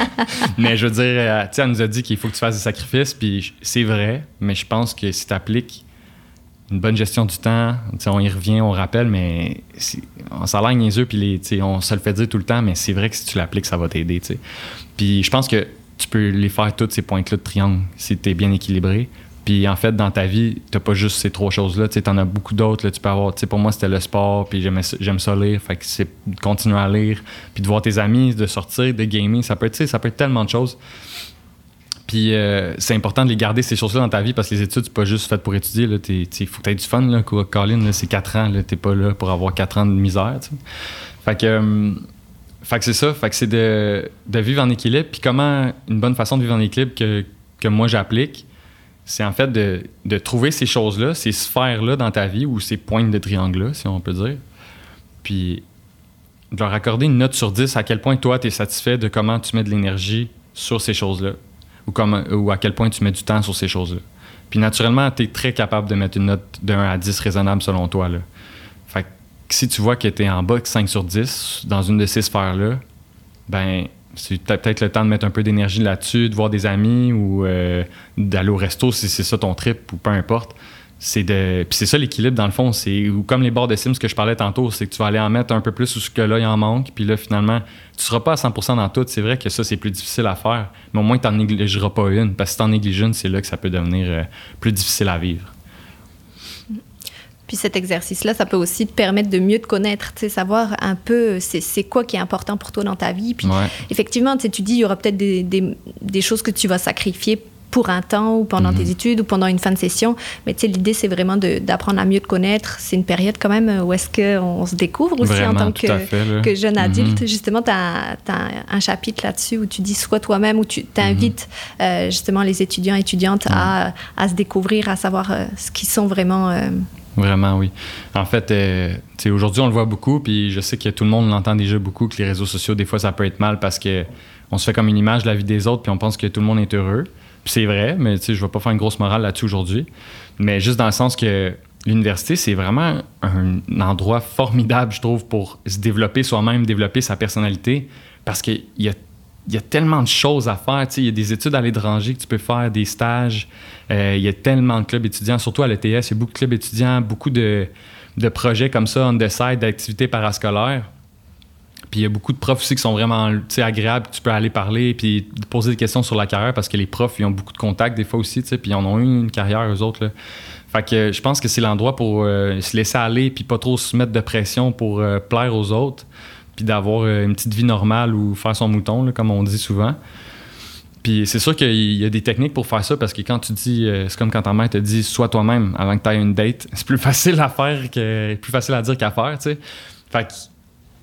S3: mais je veux dire, euh, tu sais, elle nous a dit qu'il faut que tu fasses des sacrifices, puis c'est vrai, mais je pense que si tu appliques une bonne gestion du temps, on y revient, on rappelle, mais on s'en les yeux, puis les, on se le fait dire tout le temps, mais c'est vrai que si tu l'appliques, ça va t'aider. Puis je pense que tu peux les faire toutes ces points-là de triangle si tu es bien équilibré. Puis en fait, dans ta vie, t'as pas juste ces trois choses-là. Tu en as beaucoup d'autres. Tu peux avoir, pour moi, c'était le sport, puis j'aime ça lire. Fait que c'est de continuer à lire, puis de voir tes amis, de sortir, de gamer. Ça peut être, ça peut être tellement de choses. Puis euh, c'est important de les garder, ces choses-là, dans ta vie, parce que les études, c'est pas juste fait pour étudier. Il faut que tu aies du fun. Là, Colin, c'est 4 ans. T'es pas là pour avoir 4 ans de misère. Fait que. Euh, fait que c'est ça. Fait que c'est de, de, vivre en équilibre. Puis comment une bonne façon de vivre en équilibre que, que moi j'applique, c'est en fait de, trouver ces choses-là, ces sphères-là dans ta vie ou ces pointes de triangle-là, si on peut dire. Puis de leur accorder une note sur 10 à quel point toi, tu es satisfait de comment tu mets de l'énergie sur ces choses-là ou, ou à quel point tu mets du temps sur ces choses-là. Puis naturellement, tu es très capable de mettre une note de 1 à 10 raisonnable selon toi. Là. Fait que si tu vois que tu es en bas de 5 sur 10 dans une de ces sphères-là, ben c'est peut-être le temps de mettre un peu d'énergie là-dessus, de voir des amis ou euh, d'aller au resto si c'est ça ton trip ou peu importe. C'est de puis c'est ça l'équilibre dans le fond, c'est comme les bords de Sims que je parlais tantôt, c'est que tu vas aller en mettre un peu plus ou ce que là il en manque, puis là finalement, tu seras pas à 100% dans tout, c'est vrai que ça c'est plus difficile à faire, mais au moins tu n'en négligeras pas une parce que si tu en négliges une, c'est là que ça peut devenir euh, plus difficile à vivre.
S1: Puis cet exercice-là, ça peut aussi te permettre de mieux te connaître, savoir un peu c'est quoi qui est important pour toi dans ta vie. Puis effectivement, tu dis, il y aura peut-être des, des, des, choses que tu vas sacrifier pour un temps ou pendant tes mhm. études ou pendant une fin de session. Mais tu sais, l'idée, c'est vraiment d'apprendre à mieux te connaître. C'est une période quand même où est-ce qu'on se découvre aussi en tant que, que, jeune adulte. Mhm. Justement, tu as, un chapitre là-dessus où tu dis soit toi-même, où tu invites mhm. euh, justement les étudiants et étudiantes à, à, se découvrir, à savoir euh, ce qu'ils sont vraiment. Euh,
S3: Vraiment, oui. En fait, euh, aujourd'hui, on le voit beaucoup, puis je sais que tout le monde l'entend déjà beaucoup, que les réseaux sociaux, des fois, ça peut être mal parce que on se fait comme une image de la vie des autres, puis on pense que tout le monde est heureux. Puis c'est vrai, mais je ne vais pas faire une grosse morale là-dessus aujourd'hui. Mais juste dans le sens que l'université, c'est vraiment un endroit formidable, je trouve, pour se développer soi-même, développer sa personnalité, parce qu'il y a, y a tellement de choses à faire. Il y a des études à l'étranger que tu peux faire, des stages. Euh, il y a tellement de clubs étudiants, surtout à l'ETS, il y a beaucoup de clubs étudiants, beaucoup de, de projets comme ça, on the side, d'activités parascolaires. Puis il y a beaucoup de profs aussi qui sont vraiment agréables. Tu peux aller parler puis poser des questions sur la carrière parce que les profs, ils ont beaucoup de contacts des fois aussi, puis ils en ont eu une carrière, eux autres. Là. Fait que je pense que c'est l'endroit pour euh, se laisser aller puis pas trop se mettre de pression pour euh, plaire aux autres puis d'avoir euh, une petite vie normale ou faire son mouton, comme on dit souvent. Puis c'est sûr qu'il y a des techniques pour faire ça parce que quand tu dis, c'est comme quand ta mère te dit sois toi-même avant que tu aies une date, c'est plus facile à faire que plus facile à dire qu'à faire, tu sais. Fait que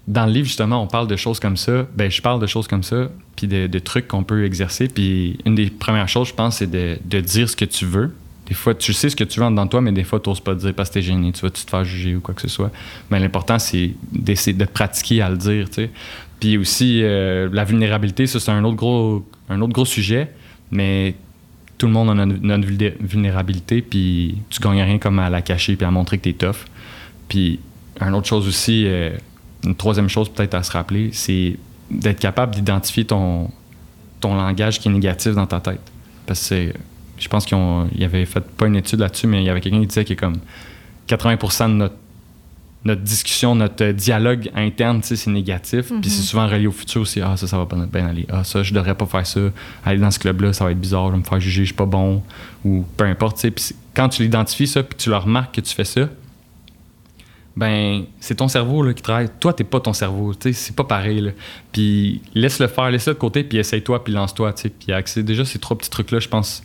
S3: dans le livre, justement, on parle de choses comme ça. Ben, je parle de choses comme ça, puis de, trucs qu'on peut exercer. Puis une des premières choses, je pense, c'est de, dire ce que tu veux. Des fois, tu sais ce que tu veux dans toi, mais des fois, tu n'oses pas dire parce que tu es gêné, tu vas te faire juger ou quoi que ce soit. Mais l'important, c'est d'essayer de pratiquer à le dire, tu sais. Puis aussi, euh, la vulnérabilité, ça, c'est un autre gros, un autre gros sujet, mais tout le monde a notre vulnérabilité, puis tu gagnes rien comme à la cacher puis à montrer que tu es tough. Puis, une autre chose aussi, euh, une troisième chose peut-être à se rappeler, c'est d'être capable d'identifier ton, ton langage qui est négatif dans ta tête. Parce que je pense qu'il y avait fait pas une étude là-dessus, mais il y avait quelqu'un qui disait que comme 80% de notre, notre discussion, notre dialogue interne, c'est négatif. Puis c'est mm-hmm. souvent relié au futur aussi. Ah, ça, ça va pas bien aller. Ah, ça, je devrais pas faire ça. Aller dans ce club-là, ça va être bizarre. Je vais me faire juger, je suis pas bon. Ou peu importe. Puis quand tu l'identifies, ça, puis tu le remarques que tu fais ça, ben c'est ton cerveau là, qui travaille. Toi, t'es pas ton cerveau. C'est pas pareil. Puis laisse-le faire, laisse-le de côté, puis essaye-toi, puis lance-toi. Puis accès, déjà, ces trois petits trucs-là, je pense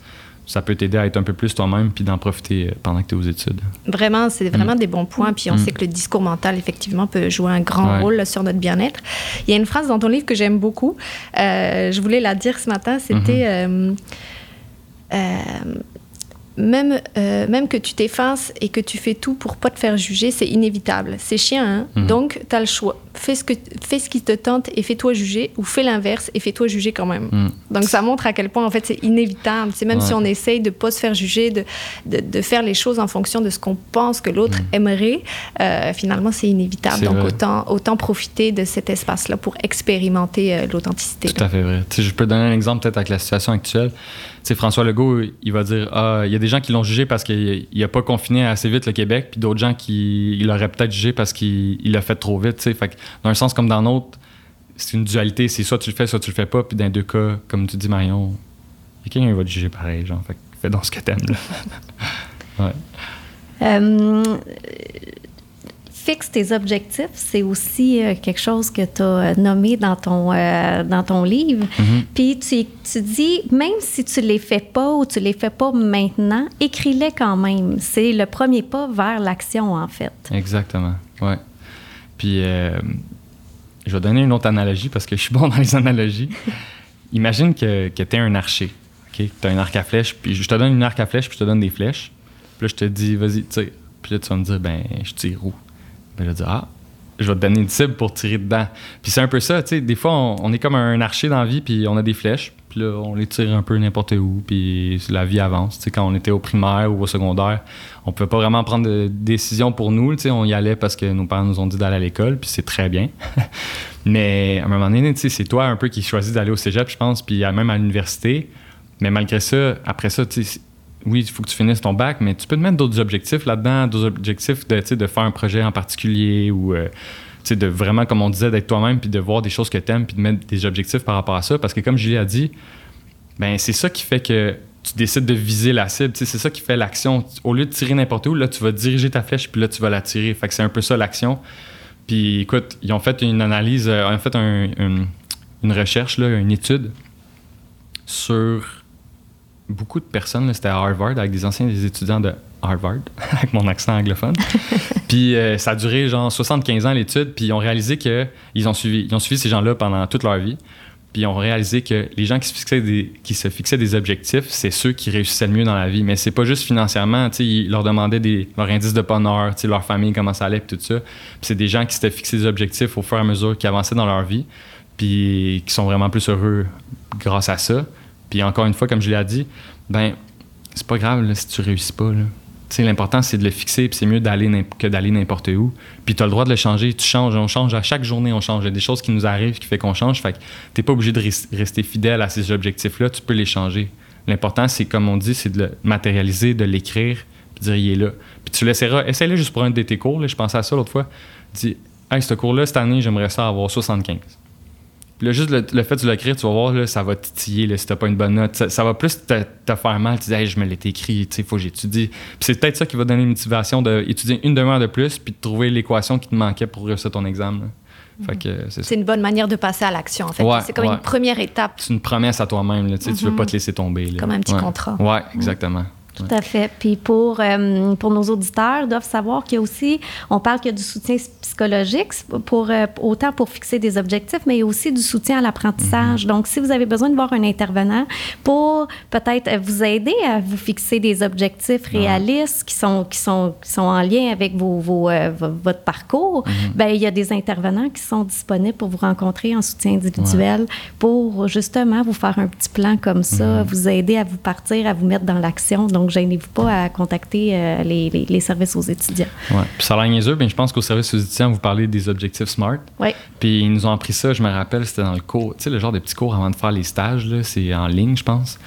S3: ça peut t'aider à être un peu plus toi-même puis d'en profiter euh, pendant que tu es aux études.
S1: Vraiment, c'est vraiment mm. des bons points. Puis on mm. sait que le discours mental, effectivement, peut jouer un grand rôle sur notre bien-être. Il y a une phrase dans ton livre que j'aime beaucoup. Euh, je voulais la dire ce matin. C'était. Mm-hmm. Euh, même, euh, même que tu t'effaces et que tu fais tout pour pas te faire juger, c'est inévitable. C'est chiant, hein? Mhm. Donc, tu as le choix. Fais ce, que, fais ce qui te tente et fais-toi juger, ou fais l'inverse et fais-toi juger quand même. Mhm. Donc, ça montre à quel point, en fait, c'est inévitable. C'est même si on essaye de pas se faire juger, de, de, de, faire les choses en fonction de ce qu'on pense que l'autre mhm. aimerait, euh, finalement, c'est inévitable. Donc, autant, autant profiter de cet espace-là pour expérimenter euh, l'authenticité.
S3: Tout à fait vrai. je peux donner un exemple peut-être avec la situation actuelle François Legault, il va dire Ah, il y a des gens qui l'ont jugé parce qu'il n'a pas confiné assez vite le Québec, puis d'autres gens qui l'auraient peut-être jugé parce qu'il l'a fait trop vite. Fait dans un sens comme dans l'autre, c'est une dualité. C'est soit tu le fais, soit tu le fais pas. Puis dans deux cas, comme tu dis, Marion, quelqu'un va te juger pareil. Genre, fait fais donc ce que t'aimes. ouais.
S2: Euh, fixe tes objectifs, c'est aussi euh, quelque chose que tu as euh, nommé dans ton, euh, dans ton livre. Mm-hmm. Puis tu, tu, dis, même si tu les fais pas ou tu les fais pas maintenant, écris-les quand même. C'est le premier pas vers l'action, en fait.
S3: Exactement, ouais. Puis je vais donner une autre analogie parce que je suis bon dans les analogies. Imagine que, que tu es un archer. ok? Tu as un arc à flèche, puis je te donne une arc à flèche, puis je te donne des flèches. Puis là, je te dis, vas-y, tire. Puis là, tu vas me dire, ben, je tire où? Je vais dire, ah, je vais te donner une cible pour tirer dedans. Puis c'est un peu ça, tu sais, des fois, on, est comme un archer dans la vie, puis on a des flèches, puis là, on les tire un peu n'importe où, puis la vie avance. Tu sais, quand on était au primaire ou au secondaire, on pouvait pas vraiment prendre de décision pour nous, tu sais, on y allait parce que nos parents nous ont dit d'aller à l'école, puis c'est très bien. Mais à un moment donné, tu sais, c'est toi un peu qui choisis d'aller au cégep, je pense, puis même à l'université. Mais malgré ça, après ça, tu sais, oui, il faut que tu finisses ton bac, mais tu peux te mettre d'autres objectifs là-dedans, d'autres objectifs de, de faire un projet en particulier ou euh, de vraiment, comme on disait, d'être toi-même puis de voir des choses que tu aimes puis de mettre des objectifs par rapport à ça. Parce que comme Julie a dit, ben c'est ça qui fait que tu décides de viser la cible. C'est ça qui fait l'action. Au lieu de tirer n'importe où, là, tu vas diriger ta flèche puis là, tu vas la tirer. Fait que c'est un peu ça l'action. Puis écoute, ils ont fait une analyse, euh, ils ont fait une recherche, là, une étude sur beaucoup de personnes, c'était à Harvard, avec des anciens étudiants de Harvard, avec mon accent anglophone. puis euh, ça a duré genre 75 ans l'étude, puis ils ont réalisé qu'ils ont suivi, ils ont suivi ces gens-là pendant toute leur vie. Puis ils ont réalisé que les gens qui se fixaient des, qui se fixaient des objectifs, c'est ceux qui réussissaient le mieux dans la vie. Mais c'est pas juste financièrement. Ils leur demandaient des, leur indice de bonheur, leur famille, comment ça allait, puis tout ça. Puis c'est des gens qui s'étaient fixés des objectifs au fur et à mesure qu'ils avançaient dans leur vie, puis qui sont vraiment plus heureux grâce à ça. Puis encore une fois, comme je l'ai dit, ben c'est pas grave si tu réussis pas. L'important, c'est de le fixer, puis c'est mieux d'aller que d'aller n'importe où. Puis tu as le droit de le changer. Tu changes, on change. À chaque journée, on change. Il y a des choses qui nous arrivent qui fait qu'on change. Fait que tu pas obligé de rester fidèle à ces objectifs-là. Tu peux les changer. L'important, c'est, comme on dit, c'est de le matérialiser, de l'écrire, puis dire, il est là. Puis tu laisseras. Essaye-le juste pour un de tes cours. Là, je pensais à ça l'autre fois. Dis, hey, ce cours-là, cette année, j'aimerais ça avoir 75 juste le, fait de l'écrire, tu vas voir, là, ça va titiller là, si t'as pas une bonne note. Ça, va plus te, faire mal. Tu dis, je me l'ai écrit, il faut que j'étudie. c'est peut-être ça qui va donner une motivation d'étudier une demi-heure de plus puis de trouver l'équation qui te manquait pour réussir ton examen.
S1: c'est une bonne manière de passer à l'action, en fait. c'est comme une première étape.
S3: C'est une promesse à toi-même. Tu veux pas te laisser tomber.
S1: Comme un petit contrat.
S3: Ouais, exactement.
S2: Tout à fait. Puis pour, euh, pour nos auditeurs, doivent savoir qu'il y a aussi, on parle qu'il y a du soutien psychologique, pour, euh, autant pour fixer des objectifs, mais il y a aussi du soutien à l'apprentissage. Mm-hmm. Donc, si vous avez besoin de voir un intervenant pour peut-être vous aider à vous fixer des objectifs réalistes qui, sont, qui, sont, qui sont en lien avec vos, vos euh, votre parcours, mm-hmm. ben, il y a des intervenants qui sont disponibles pour vous rencontrer en soutien individuel pour justement vous faire un petit plan comme ça, mm-hmm. vous aider à vous partir, à vous mettre dans l'action. Donc, donc, gênez-vous pas à contacter euh, les, services aux étudiants.
S3: Oui. Puis ça a l'air niaiseux, bien, je pense qu'au service aux étudiants, vous parlez des objectifs SMART.
S2: Oui.
S3: Puis ils nous ont appris ça, je me rappelle, c'était dans le cours, tu sais, le genre de petits cours avant de faire les stages, là, c'est en ligne, je pense.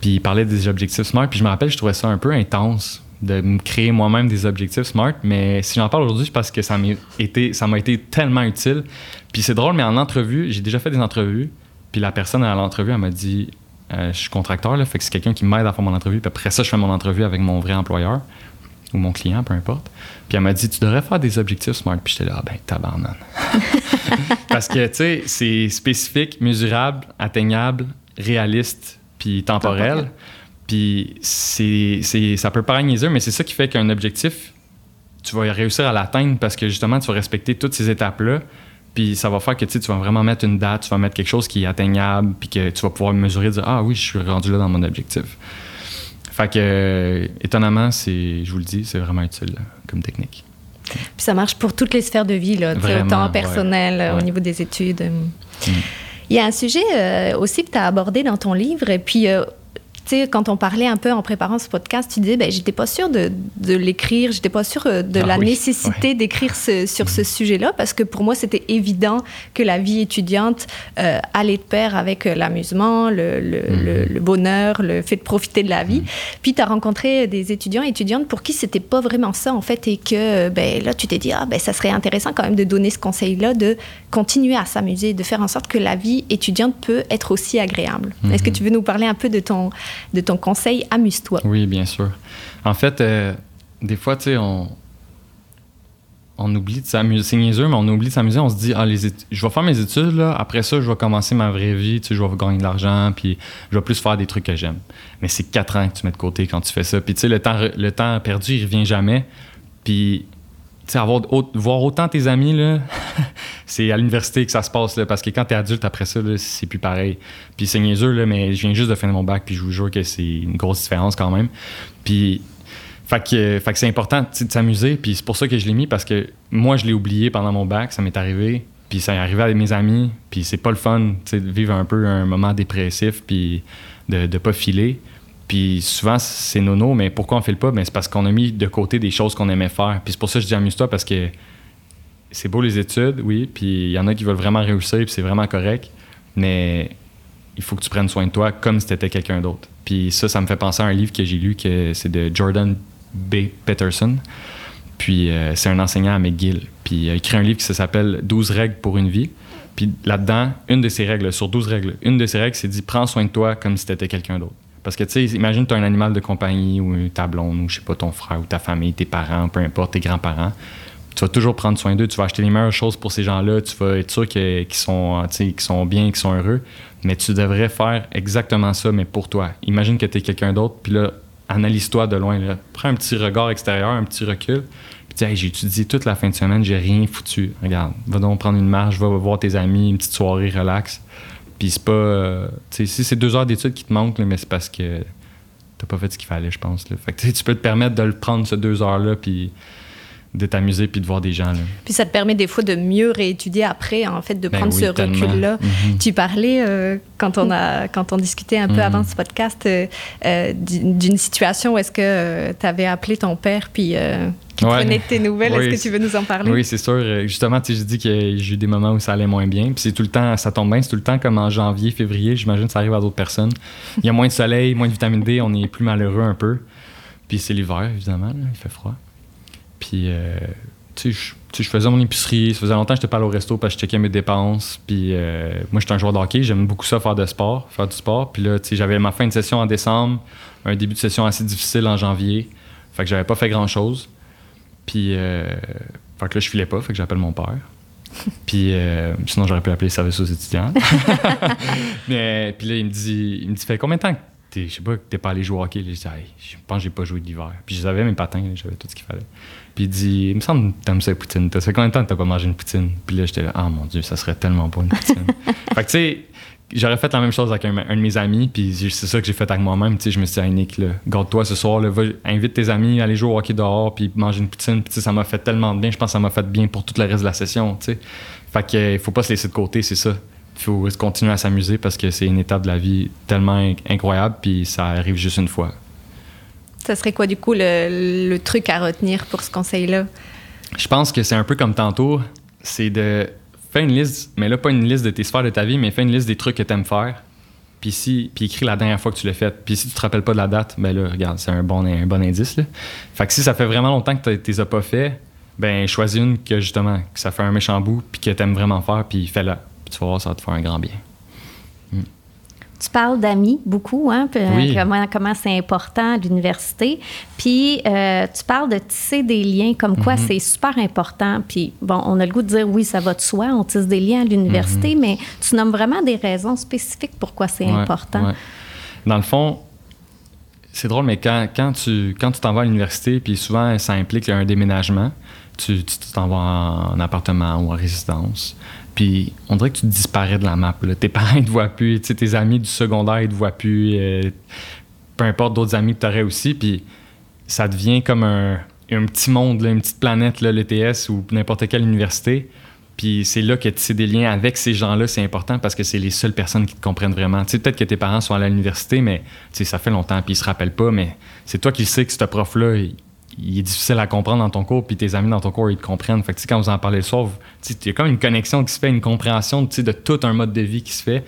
S3: Puis ils parlaient des objectifs SMART. Puis je me rappelle, je trouvais ça un peu intense de me créer moi-même des objectifs SMART. Mais si j'en parle aujourd'hui, c'est parce que ça m'a été, ça m'a été tellement utile. Puis c'est drôle, mais en entrevue, j'ai déjà fait des entrevues. Puis la personne à l'entrevue, elle m'a dit euh, je suis contracteur, là, fait que c'est quelqu'un qui m'aide à faire mon entrevue. Puis après ça, je fais mon entrevue avec mon vrai employeur ou mon client, peu importe. Puis elle m'a dit, tu devrais faire des objectifs SMART. Puis j'étais là, ah ben, tabarnan. Parce que, tu sais, c'est spécifique, mesurable, atteignable, réaliste, puis temporel. Puis c'est, ça peut paraître niaiseux, mais c'est ça qui fait qu'un objectif, tu vas réussir à l'atteindre parce que justement, tu vas respecter toutes ces étapes-là. Puis ça va faire que tu vas vraiment mettre une date, tu vas mettre quelque chose qui est atteignable, puis que tu vas pouvoir mesurer, dire Ah oui, je suis rendu là dans mon objectif. Fait que, euh, étonnamment, c'est, je vous le dis, c'est vraiment utile comme technique.
S1: Puis ça marche pour toutes les sphères de vie, là, autant personnel, au niveau des études. Mm. Il y a un sujet euh, aussi que tu as abordé dans ton livre, et puis euh, quand on parlait un peu en préparant ce podcast, tu disais, ben, j'étais pas sûre de, de l'écrire, j'étais pas sûre euh, de ah la nécessité d'écrire sur ce sujet-là, parce que pour moi, c'était évident que la vie étudiante euh, allait de pair avec euh, l'amusement, le, le, bonheur, le fait de profiter de la vie. Mhm. Puis tu as rencontré des étudiants et étudiantes pour qui c'était pas vraiment ça, en fait, et que ben, là, tu t'es dit, ah, ben, ça serait intéressant quand même de donner ce conseil-là, de continuer à s'amuser, de faire en sorte que la vie étudiante peut être aussi agréable. Est-ce que tu veux nous parler un peu de ton, de ton conseil Amuse-toi.
S3: Oui, bien sûr. En fait, euh, des fois, tu sais, on, on oublie de s'amuser. C'est niaiseux, mais on oublie de s'amuser. On se dit, ah, je vais faire mes études, là. après ça, je vais commencer ma vraie vie, tu sais, je vais gagner de l'argent, puis je vais plus faire des trucs que j'aime. Mais c'est quatre ans que tu mets de côté quand tu fais ça. Puis, tu sais, le temps, le temps perdu, il revient jamais. Puis, avoir, voir autant tes amis, là, c'est à l'université que ça se passe, là, parce que quand t'es adulte, après ça, c'est plus pareil. Puis c'est niaiseux, là, mais je viens juste de finir mon bac, puis je vous jure que c'est une grosse différence quand même. Puis, fait que, fait que c'est important de s'amuser, puis c'est pour ça que je l'ai mis, parce que moi, je l'ai oublié pendant mon bac, ça m'est arrivé, puis ça est arrivé avec mes amis, puis c'est pas le fun, de vivre un peu un moment dépressif, puis de, de pas filer. Puis souvent, c'est nono, mais pourquoi on fait le pas? Ben, c'est parce qu'on a mis de côté des choses qu'on aimait faire. Puis c'est pour ça que je dis amuse-toi, parce que c'est beau les études, oui, puis il y en a qui veulent vraiment réussir, puis c'est vraiment correct, mais il faut que tu prennes soin de toi comme si tu étais quelqu'un d'autre. Puis ça, ça me fait penser à un livre que j'ai lu, que c'est de Jordan B. Peterson. Puis euh, c'est un enseignant à McGill. Puis il a écrit un livre qui s'appelle 12 règles pour une vie. Puis là-dedans, une de ces règles, sur 12 règles, une de ces règles, c'est dit prends soin de toi comme si tu étais quelqu'un d'autre. Parce que, tu sais, imagine tu as un animal de compagnie ou ta blonde ou, je sais pas, ton frère ou ta famille, tes parents, peu importe, tes grands-parents. Tu vas toujours prendre soin d'eux, tu vas acheter les meilleures choses pour ces gens-là, tu vas être sûr qu'ils sont, sont bien, qu'ils sont heureux. Mais tu devrais faire exactement ça, mais pour toi. Imagine que tu es quelqu'un d'autre, puis là, analyse-toi de loin. Là. Prends un petit regard extérieur, un petit recul, puis dis, hey, j'ai étudié toute la fin de semaine, j'ai rien foutu. Regarde, va donc prendre une marche, va voir tes amis, une petite soirée relax Puis c'est pas. euh, si c'est deux heures d'études qui te manquent, mais c'est parce que t'as pas fait ce qu'il fallait, je pense. Fait que tu peux te permettre de le prendre, ces deux heures-là, puis de t'amuser, puis de voir des gens. Là.
S1: Puis ça te permet des fois de mieux réétudier après, en fait, de
S3: Ben
S1: prendre
S3: oui,
S1: ce recul-là.
S3: Mhm.
S1: Tu parlais, euh, quand, on a, quand on discutait un peu avant ce podcast, euh, euh, d'une situation où est-ce que tu avais appelé ton père, puis qui
S3: Ouais.
S1: prenait de tes nouvelles.
S3: Oui,
S1: est-ce que tu veux nous en parler?
S3: Oui, c'est sûr. Justement, tu sais, j'ai dit que j'ai eu des moments où ça allait moins bien. Puis c'est tout le temps, ça tombe bien, c'est tout le temps comme en janvier, février. J'imagine que ça arrive à d'autres personnes. Il y a moins de soleil, moins de vitamine D, on est plus malheureux un peu. Puis c'est l'hiver, évidemment, là, il fait froid. Puis, euh, tu sais, je- faisais mon épicerie. Ça faisait longtemps que je pas allé au resto parce que je checkais mes dépenses. Puis euh, moi, j'étais un joueur de hockey. J'aime beaucoup ça, faire de sport, faire du sport. Puis là, tu sais, j'avais ma fin de session en décembre, un début de session assez difficile en janvier. Fait que j'avais pas fait grand-chose. Puis, euh, fait que là, je filais pas, fait que j'appelle mon père. Puis, euh, sinon, j'aurais pu appeler service aux étudiants. Mais, puis là, il me dit, il me dit, fait combien de temps je sais pas, que t'es pas allé jouer au hockey? Là, je dis, je pense que j'ai pas joué de l'hiver. Puis j'avais mes patins, j'avais tout ce qu'il fallait. Puis il dit, il me semble que t'aimes ça, poutine. T'as fait combien de temps que t'as pas mangé une poutine? Puis là, j'étais là, ah mon Dieu, ça serait tellement bon une poutine. fait que tu sais, j'aurais fait la même chose avec un, un de mes amis, puis c'est ça que j'ai fait avec moi-même. Tu sais, je me suis dit, hey, Nick, garde-toi ce soir, là, va, invite tes amis, aller jouer au hockey dehors, puis manger une poutine. Puis tu sais, ça m'a fait tellement de bien. Je pense que ça m'a fait bien pour tout le reste de la session, tu sais. Fait que, euh, faut pas se laisser de côté, c'est ça. Il faut continuer à s'amuser parce que c'est une étape de la vie tellement inc- incroyable, puis ça arrive juste une fois.
S1: Ça serait quoi, du coup, le, le truc à retenir pour ce conseil-là?
S3: Je pense que c'est un peu comme tantôt, c'est de faire une liste, mais là, pas une liste de tes sphères de ta vie, mais fais une liste des trucs que tu aimes faire. Puis si, puis écris la dernière fois que tu l'as fait. Puis si tu te rappelles pas de la date, ben là, regarde, c'est un bon, un bon indice. Là. Fait que si ça fait vraiment longtemps que tu les as pas fait, ben choisis une que justement, que ça fait un méchant bout, puis que tu aimes vraiment faire, puis fais-la. Puis tu vas voir, ça va te faire un grand bien.
S2: Tu parles d'amis beaucoup, hein, puis, euh,
S3: Oui.
S2: comment, comment c'est important l'université. Puis euh, tu parles de tisser des liens, comme quoi
S3: Mhm.
S2: c'est super important. Puis bon, on a le goût de dire oui, ça va de soi, on tisse des liens à l'université,
S3: Mhm.
S2: mais tu nommes vraiment des raisons spécifiques pourquoi c'est
S3: Ouais,
S2: important.
S3: ouais. Dans le fond, c'est drôle, mais quand, quand tu quand tu t'en vas à l'université, puis souvent ça implique un déménagement, tu t'en vas en appartement ou en résidence, puis on dirait que tu disparais de la map. Tes parents ne te voient plus, tu sais, tes amis du secondaire ils te voient plus, euh, peu importe d'autres amis que tu aurais aussi, puis ça devient comme un, un petit monde, une petite planète, l'ETS ou n'importe quelle université. Puis c'est là que tisser des liens avec ces gens-là, c'est important parce que c'est les seules personnes qui te comprennent vraiment. Tu sais, peut-être que tes parents sont allés à l'université, mais tu sais, ça fait longtemps, puis ils se rappellent pas, mais c'est toi qui sais que ce prof-là, il est difficile à comprendre dans ton cours, puis tes amis dans ton cours, ils te comprennent. Fait que quand vous en parlez le soir, il y a comme une connexion qui se fait, une compréhension de tout un mode de vie qui se fait.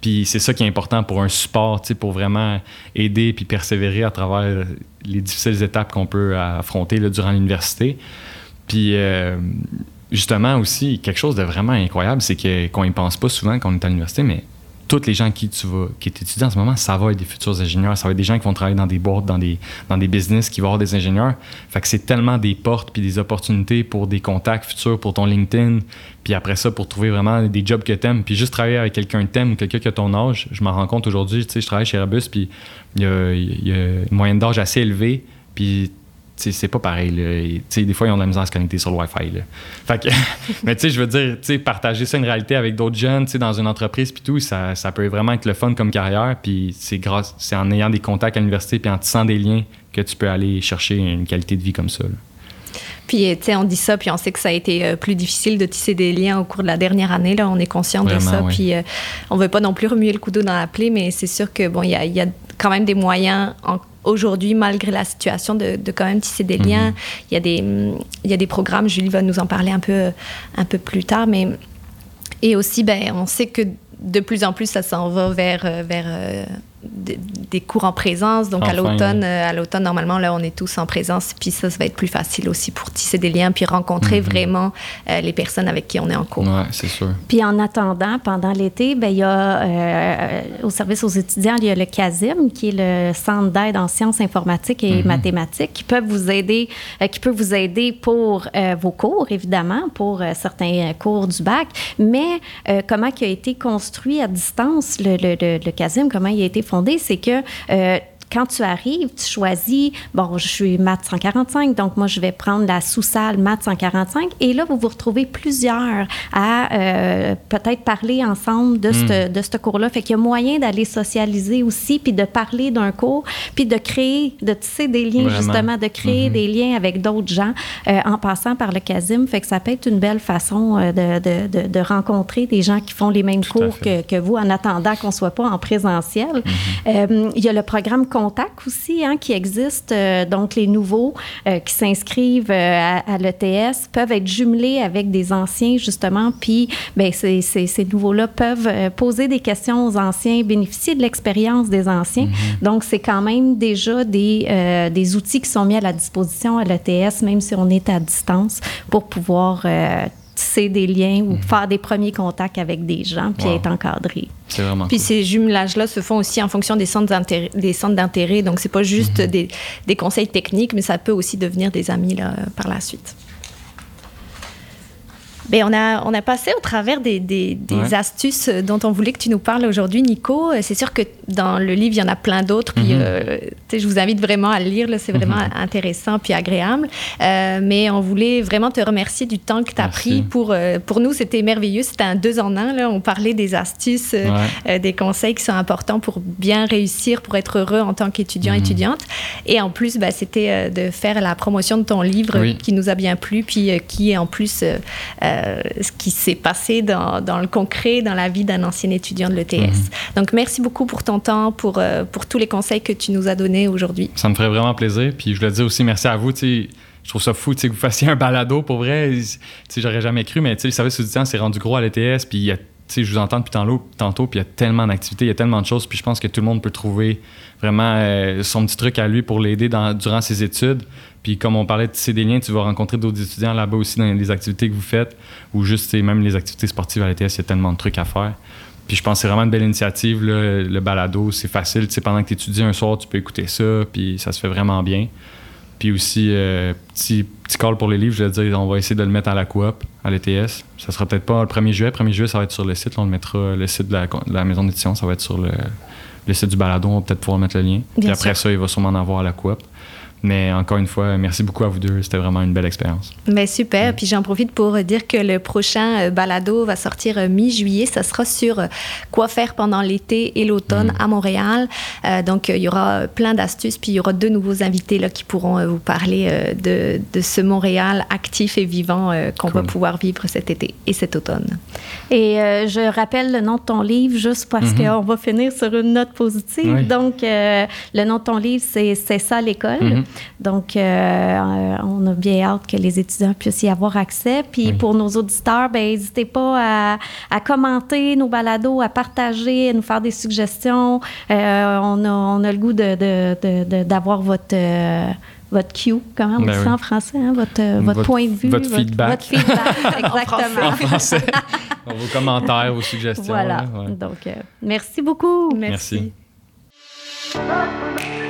S3: Puis c'est ça qui est important pour un support, pour vraiment aider puis persévérer à travers les difficiles étapes qu'on peut affronter là, durant l'université. Puis euh, justement aussi, quelque chose de vraiment incroyable, c'est qu'on y pense pas souvent quand on est à l'université, mais tous les gens qui tu vas, qui est étudiant en ce moment, ça va être des futurs ingénieurs, ça va être des gens qui vont travailler dans des boîtes, dans des, dans des business, qui vont avoir des ingénieurs. Fait que c'est tellement des portes puis des opportunités pour des contacts futurs, pour ton LinkedIn, puis après ça, pour trouver vraiment des jobs que t'aimes, puis juste travailler avec quelqu'un que t'aimes ou quelqu'un qui a ton âge. Je m'en rends compte aujourd'hui, tu sais, je travaille chez Airbus, puis il y a, y a une moyenne d'âge assez élevée, puis c'est pas pareil. Là. Des fois, ils ont de la misère à se connecter sur le Wi-Fi. Là. Fait que, mais tu sais, je veux dire, tu sais, partager ça une réalité avec d'autres jeunes, tu sais, dans une entreprise puis tout, ça, ça peut vraiment être le fun comme carrière. Puis c'est grâce, c'est en ayant des contacts à l'université puis en tissant des liens que tu peux aller chercher une qualité de vie comme ça. là.
S1: Puis, tu sais, on dit ça, puis on sait que ça a été euh, plus difficile de tisser des liens au cours de la dernière année. Là, on est conscient de ça.
S3: oui.
S1: Puis, euh, on veut pas non plus remuer le couteau dans la plaie, mais c'est sûr que, bon, il y a, y a quand même des moyens en- aujourd'hui, malgré la situation, de, de quand même tisser des liens.
S3: Mhm.
S1: Il y, a des, il y a des programmes, Julie va nous en parler un peu, un peu plus tard, mais. Et aussi, ben, on sait que de plus en plus, ça s'en va vers, euh, vers des, cours en présence. Donc, à
S3: Enfin,
S1: l'automne,
S3: oui.
S1: euh, à l'automne, normalement, là, on est tous en présence. Puis ça, ça va être plus facile aussi pour tisser des liens, puis rencontrer vraiment euh, les personnes avec qui on est en cours.
S3: Ouais, c'est sûr.
S2: Puis en attendant, pendant l'été, ben, il y a euh, au service aux étudiants, il y a le CASIM, qui est le Centre d'aide en sciences informatiques et mathématiques, qui peuvent vous aider, euh, qui peut vous aider pour euh, vos cours, évidemment, pour euh, certains cours du bac, mais euh, comment a été construit à distance, le, le, le, le CASIM, comment il a été c'est que euh, quand tu arrives, tu choisis, bon, je suis maths 145, donc moi, je vais prendre la sous-salle maths 145. Et là, vous vous retrouvez plusieurs à euh, peut-être parler ensemble de ce hmm. de cours-là. Fait qu'il y a moyen d'aller socialiser aussi, puis de parler d'un cours, puis de créer, de tisser des liens, justement, de créer hmm. des liens avec d'autres gens euh, en passant par le CASIM. Fait que ça peut être une belle façon euh, de, de, de, rencontrer des gens qui font les mêmes cours que, que, vous en attendant qu'on ne soit pas en présentiel. Hmm. il y a le programme Contact aussi hein, qui existe. donc, les nouveaux qui s'inscrivent à, à l'ETS peuvent être jumelés avec des anciens, justement, puis ben, ces, ces, ces nouveaux-là peuvent euh, poser des questions aux anciens, bénéficier de l'expérience des anciens. Mm-hmm. Donc, c'est quand même déjà des, euh, des outils qui sont mis à la disposition à l'ETS, même si on est à distance, pour pouvoir euh, tisser des liens ou mm-hmm. faire des premiers contacts avec des gens, puis être encadré.
S3: C'est vraiment
S1: Puis ces jumelages-là se font aussi en fonction des centres d'intérêt. Des centres d'intérêt. Donc, c'est pas juste mm-hmm. des, des, conseils techniques, mais ça peut aussi devenir des amis là, par la suite. Bien, on, a, on a passé au travers des, des, astuces dont on voulait que tu nous parles aujourd'hui, Nico. C'est sûr que dans le livre, il y en a plein d'autres. Puis, mhm. euh, je vous invite vraiment à le lire. C'est vraiment mhm. intéressant puis agréable. Euh, mais on voulait vraiment te remercier du temps que tu as pris. Pour, euh, pour nous, c'était merveilleux. C'était un deux en un. Là. On parlait des astuces, des conseils qui sont importants pour bien réussir, pour être heureux en tant qu'étudiant, mhm. étudiante. Et en plus, bah, c'était de faire la promotion de ton livre qui nous a bien plu, puis qui est en plus ce qui s'est passé dans, dans, le concret, dans la vie d'un ancien étudiant de l'ETS. Donc, merci beaucoup pour ton pour, euh, pour tous les conseils que tu nous as donnés aujourd'hui.
S3: Ça me ferait vraiment plaisir. Puis je voulais dire aussi merci à vous. Je trouve ça fou que vous fassiez un balado pour vrai. J'aurais jamais cru, mais le service étudiant s'est rendu gros à l'ETS. Puis je vous entends depuis tantôt, puis il y a tellement d'activités, il y a tellement de choses. Puis je pense que tout le monde peut trouver vraiment euh, son petit truc à lui pour l'aider durant ses études. Puis comme on parlait de tisser des liens, tu vas rencontrer d'autres étudiants là-bas aussi dans les activités que vous faites, ou juste même les activités sportives à l'ETS, il y a tellement de trucs à faire. Puis je pense que c'est vraiment une belle initiative, le balado, c'est facile. Tu sais, pendant que tu étudies un soir, tu peux écouter ça, puis ça se fait vraiment bien. Puis aussi, euh, petit, petit call pour les livres, je vais dire, on va essayer de le mettre à la coop, à l'ETS. Ça sera peut-être pas le 1er juillet. Le 1er juillet, ça va être sur le site. on le mettra, le site de la, maison d'édition, ça va être sur le, le site du balado. On va peut-être pouvoir mettre le lien. Puis après ça, il va sûrement en avoir à la coop. Mais encore une fois, merci beaucoup à vous deux. C'était vraiment une belle expérience.
S1: Mais super. Puis j'en profite pour dire que le prochain euh, balado va sortir euh, mi-juillet. Ça sera sur euh, quoi faire pendant l'été et l'automne mm. à Montréal. donc, il y aura plein d'astuces. Puis il y aura deux nouveaux invités là, qui pourront vous parler de, de, ce Montréal actif et vivant qu'on va pouvoir vivre cet été et cet automne.
S2: Et je rappelle le nom de ton livre juste parce mm-hmm. qu'on va finir sur une note positive. Donc, le nom de ton livre, c'est C'est ça l'école. Mm-hmm. Donc, euh, on a bien hâte que les étudiants puissent y avoir accès. Puis pour nos auditeurs, ben, n'hésitez pas à, commenter nos balados, à partager, à nous faire des suggestions. Euh, on, a, on, a, le goût d'avoir de, votre euh, votre cue, comment on ben dit ça en français, hein? votre, votre, point de vue.
S3: Votre, feedback.
S2: Votre feedback, exactement.
S3: en français. vos commentaires, vos suggestions.
S2: Voilà. Donc, merci beaucoup.
S3: merci. merci.